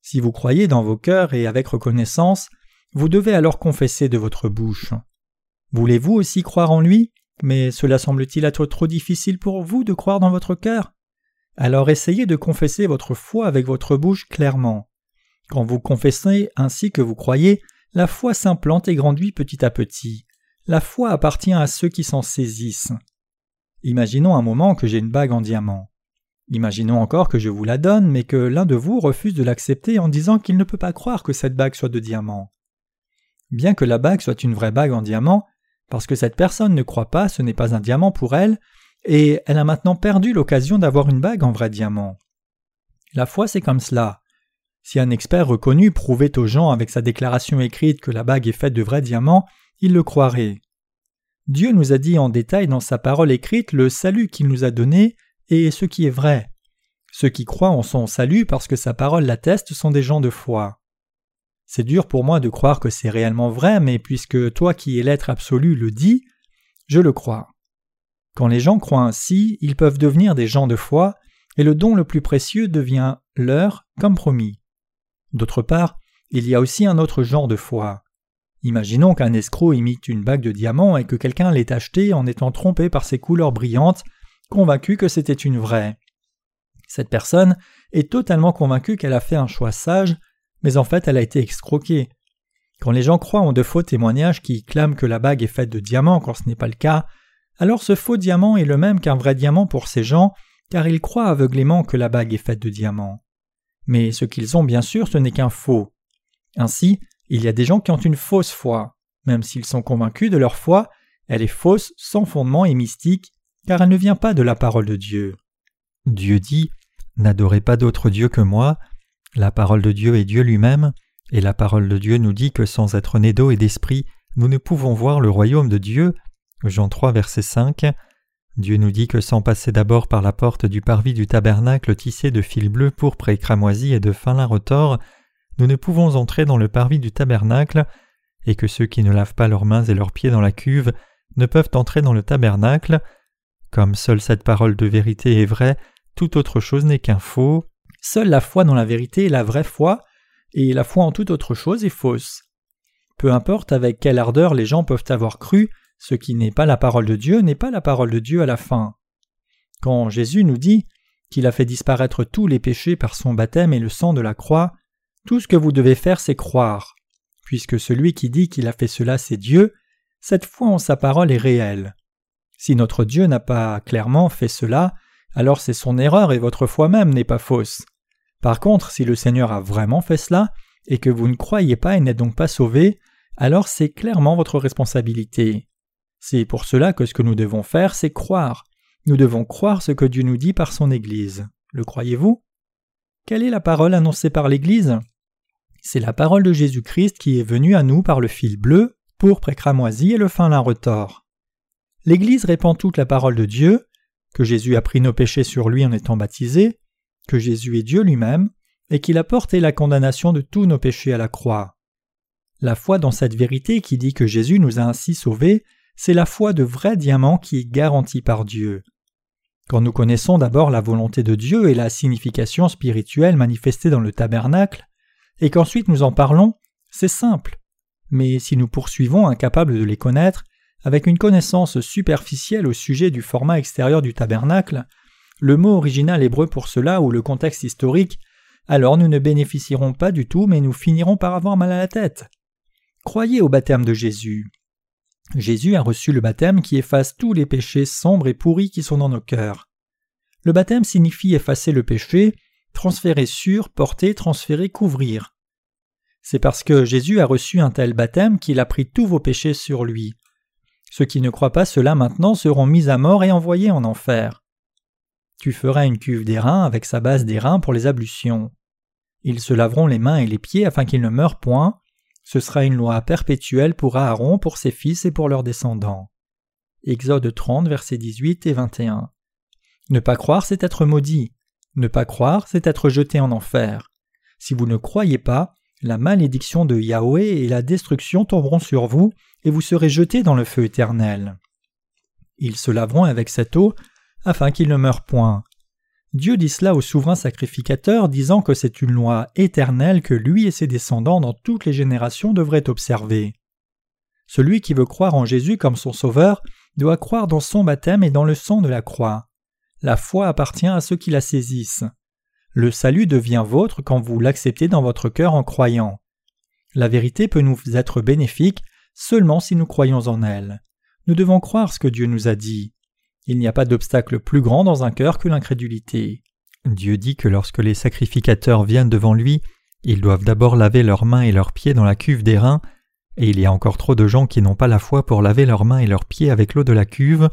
Si vous croyez dans vos cœurs et avec reconnaissance, vous devez alors confesser de votre bouche. Voulez-vous aussi croire en lui? Mais cela semble-t-il être trop difficile pour vous de croire dans votre cœur? Alors essayez de confesser votre foi avec votre bouche clairement. Quand vous confessez ainsi que vous croyez, la foi s'implante et grandit petit à petit. La foi appartient à ceux qui s'en saisissent. Imaginons un moment que j'ai une bague en diamant. Imaginons encore que je vous la donne, mais que l'un de vous refuse de l'accepter en disant qu'il ne peut pas croire que cette bague soit de diamant. Bien que la bague soit une vraie bague en diamant, parce que cette personne ne croit pas, ce n'est pas un diamant pour elle, et elle a maintenant perdu l'occasion d'avoir une bague en vrai diamant. La foi, c'est comme cela. Si un expert reconnu prouvait aux gens avec sa déclaration écrite que la bague est faite de vrais diamants, ils le croiraient. Dieu nous a dit en détail dans sa parole écrite le salut qu'il nous a donné et ce qui est vrai. Ceux qui croient en son salut parce que sa parole l'atteste sont des gens de foi. C'est dur pour moi de croire que c'est réellement vrai, mais puisque toi qui es l'être absolu le dis, je le crois. Quand les gens croient ainsi, ils peuvent devenir des gens de foi, et le don le plus précieux devient leur comme promis. D'autre part, il y a aussi un autre genre de foi. Imaginons qu'un escroc imite une bague de diamant et que quelqu'un l'ait achetée en étant trompé par ses couleurs brillantes, convaincu que c'était une vraie. Cette personne est totalement convaincue qu'elle a fait un choix sage mais en fait elle a été escroquée. Quand les gens croient en de faux témoignages qui clament que la bague est faite de diamants quand ce n'est pas le cas, alors ce faux diamant est le même qu'un vrai diamant pour ces gens, car ils croient aveuglément que la bague est faite de diamants. Mais ce qu'ils ont bien sûr ce n'est qu'un faux. Ainsi, il y a des gens qui ont une fausse foi, même s'ils sont convaincus de leur foi, elle est fausse, sans fondement et mystique, car elle ne vient pas de la parole de Dieu. Dieu dit N'adorez pas d'autre Dieu que moi, la parole de Dieu est Dieu lui-même, et la parole de Dieu nous dit que sans être nés d'eau et d'esprit, nous ne pouvons voir le royaume de Dieu. Jean 3, verset 5. Dieu nous dit que sans passer d'abord par la porte du parvis du tabernacle tissé de fils bleus, pourpre et cramoisi et de fin lin retors, nous ne pouvons entrer dans le parvis du tabernacle, et que ceux qui ne lavent pas leurs mains et leurs pieds dans la cuve ne peuvent entrer dans le tabernacle. Comme seule cette parole de vérité est vraie, toute autre chose n'est qu'un faux. Seule la foi dans la vérité est la vraie foi, et la foi en toute autre chose est fausse. Peu importe avec quelle ardeur les gens peuvent avoir cru, Ce qui n'est pas la parole de Dieu n'est pas la parole de Dieu à la fin. Quand Jésus nous dit qu'il a fait disparaître tous les péchés par son baptême et le sang de la croix, tout ce que vous devez faire c'est croire. Puisque celui qui dit qu'il a fait cela c'est Dieu, cette foi en sa parole est réelle. Si notre Dieu n'a pas clairement fait cela, alors c'est son erreur et votre foi même n'est pas fausse. Par contre, si le Seigneur a vraiment fait cela, et que vous ne croyez pas et n'êtes donc pas sauvé, alors c'est clairement votre responsabilité. C'est pour cela que ce que nous devons faire, c'est croire. Nous devons croire ce que Dieu nous dit par son Église. Le croyez-vous? Quelle est la parole annoncée par l'Église? C'est la parole de Jésus-Christ qui est venue à nous par le fil bleu, pourpre et cramoisi et le fin lin retors. L'Église répand toute la parole de Dieu, que Jésus a pris nos péchés sur lui en étant baptisé, que Jésus est Dieu lui-même, et qu'il a porté la condamnation de tous nos péchés à la croix. La foi dans cette vérité qui dit que Jésus nous a ainsi sauvés, c'est la foi de vrai diamant qui est garantie par Dieu. Quand nous connaissons d'abord la volonté de Dieu et la signification spirituelle manifestée dans le tabernacle, et qu'ensuite nous en parlons, c'est simple. Mais si nous poursuivons incapables de les connaître, avec une connaissance superficielle au sujet du format extérieur du tabernacle, le mot original hébreu pour cela ou le contexte historique, alors nous ne bénéficierons pas du tout mais nous finirons par avoir mal à la tête. Croyez au baptême de Jésus. Jésus a reçu le baptême qui efface tous les péchés sombres et pourris qui sont dans nos cœurs. Le baptême signifie effacer le péché, transférer sur, porter, transférer, couvrir. C'est parce que Jésus a reçu un tel baptême qu'il a pris tous vos péchés sur lui. Ceux qui ne croient pas cela maintenant seront mis à mort et envoyés en enfer. Tu feras une cuve d'airain avec sa base d'airain pour les ablutions. Ils se laveront les mains et les pieds afin qu'ils ne meurent point. Ce sera une loi perpétuelle pour Aaron, pour ses fils et pour leurs descendants. Exode 30, versets 18 et 21. Ne pas croire, c'est être maudit. Ne pas croire, c'est être jeté en enfer. Si vous ne croyez pas, la malédiction de Yahweh et la destruction tomberont sur vous, et vous serez jetés dans le feu éternel. Ils se laveront avec cette eau, afin qu'ils ne meurent point. Dieu dit cela au souverain sacrificateur, disant que c'est une loi éternelle que lui et ses descendants dans toutes les générations devraient observer. Celui qui veut croire en Jésus comme son Sauveur doit croire dans son baptême et dans le sang de la croix. La foi appartient à ceux qui la saisissent. Le salut devient vôtre quand vous l'acceptez dans votre cœur en croyant. La vérité peut nous être bénéfique seulement si nous croyons en elle. Nous devons croire ce que Dieu nous a dit. Il n'y a pas d'obstacle plus grand dans un cœur que l'incrédulité. Dieu dit que lorsque les sacrificateurs viennent devant lui, ils doivent d'abord laver leurs mains et leurs pieds dans la cuve des reins, et il y a encore trop de gens qui n'ont pas la foi pour laver leurs mains et leurs pieds avec l'eau de la cuve.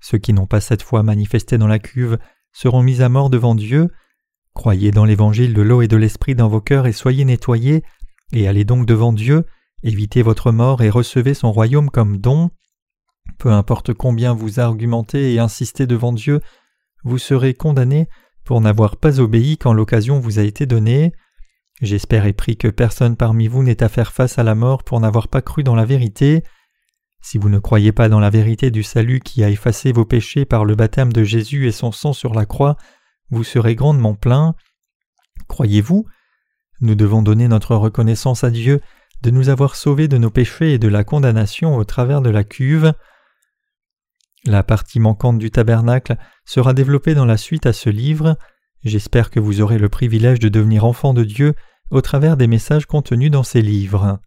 Ceux qui n'ont pas cette foi manifestée dans la cuve seront mis à mort devant Dieu. Croyez dans l'évangile de l'eau et de l'esprit dans vos cœurs et soyez nettoyés, et allez donc devant Dieu, évitez votre mort et recevez son royaume comme don. Peu importe combien vous argumentez et insistez devant Dieu, vous serez condamné pour n'avoir pas obéi quand l'occasion vous a été donnée. J'espère et prie que personne parmi vous n'ait à faire face à la mort pour n'avoir pas cru dans la vérité. Si vous ne croyez pas dans la vérité du salut qui a effacé vos péchés par le baptême de Jésus et son sang sur la croix, vous serez grandement plein. Croyez-vous? Nous devons donner notre reconnaissance à Dieu de nous avoir sauvés de nos péchés et de la condamnation au travers de la cuve. La partie manquante du tabernacle sera développée dans la suite à ce livre. J'espère que vous aurez le privilège de devenir enfant de Dieu au travers des messages contenus dans ces livres.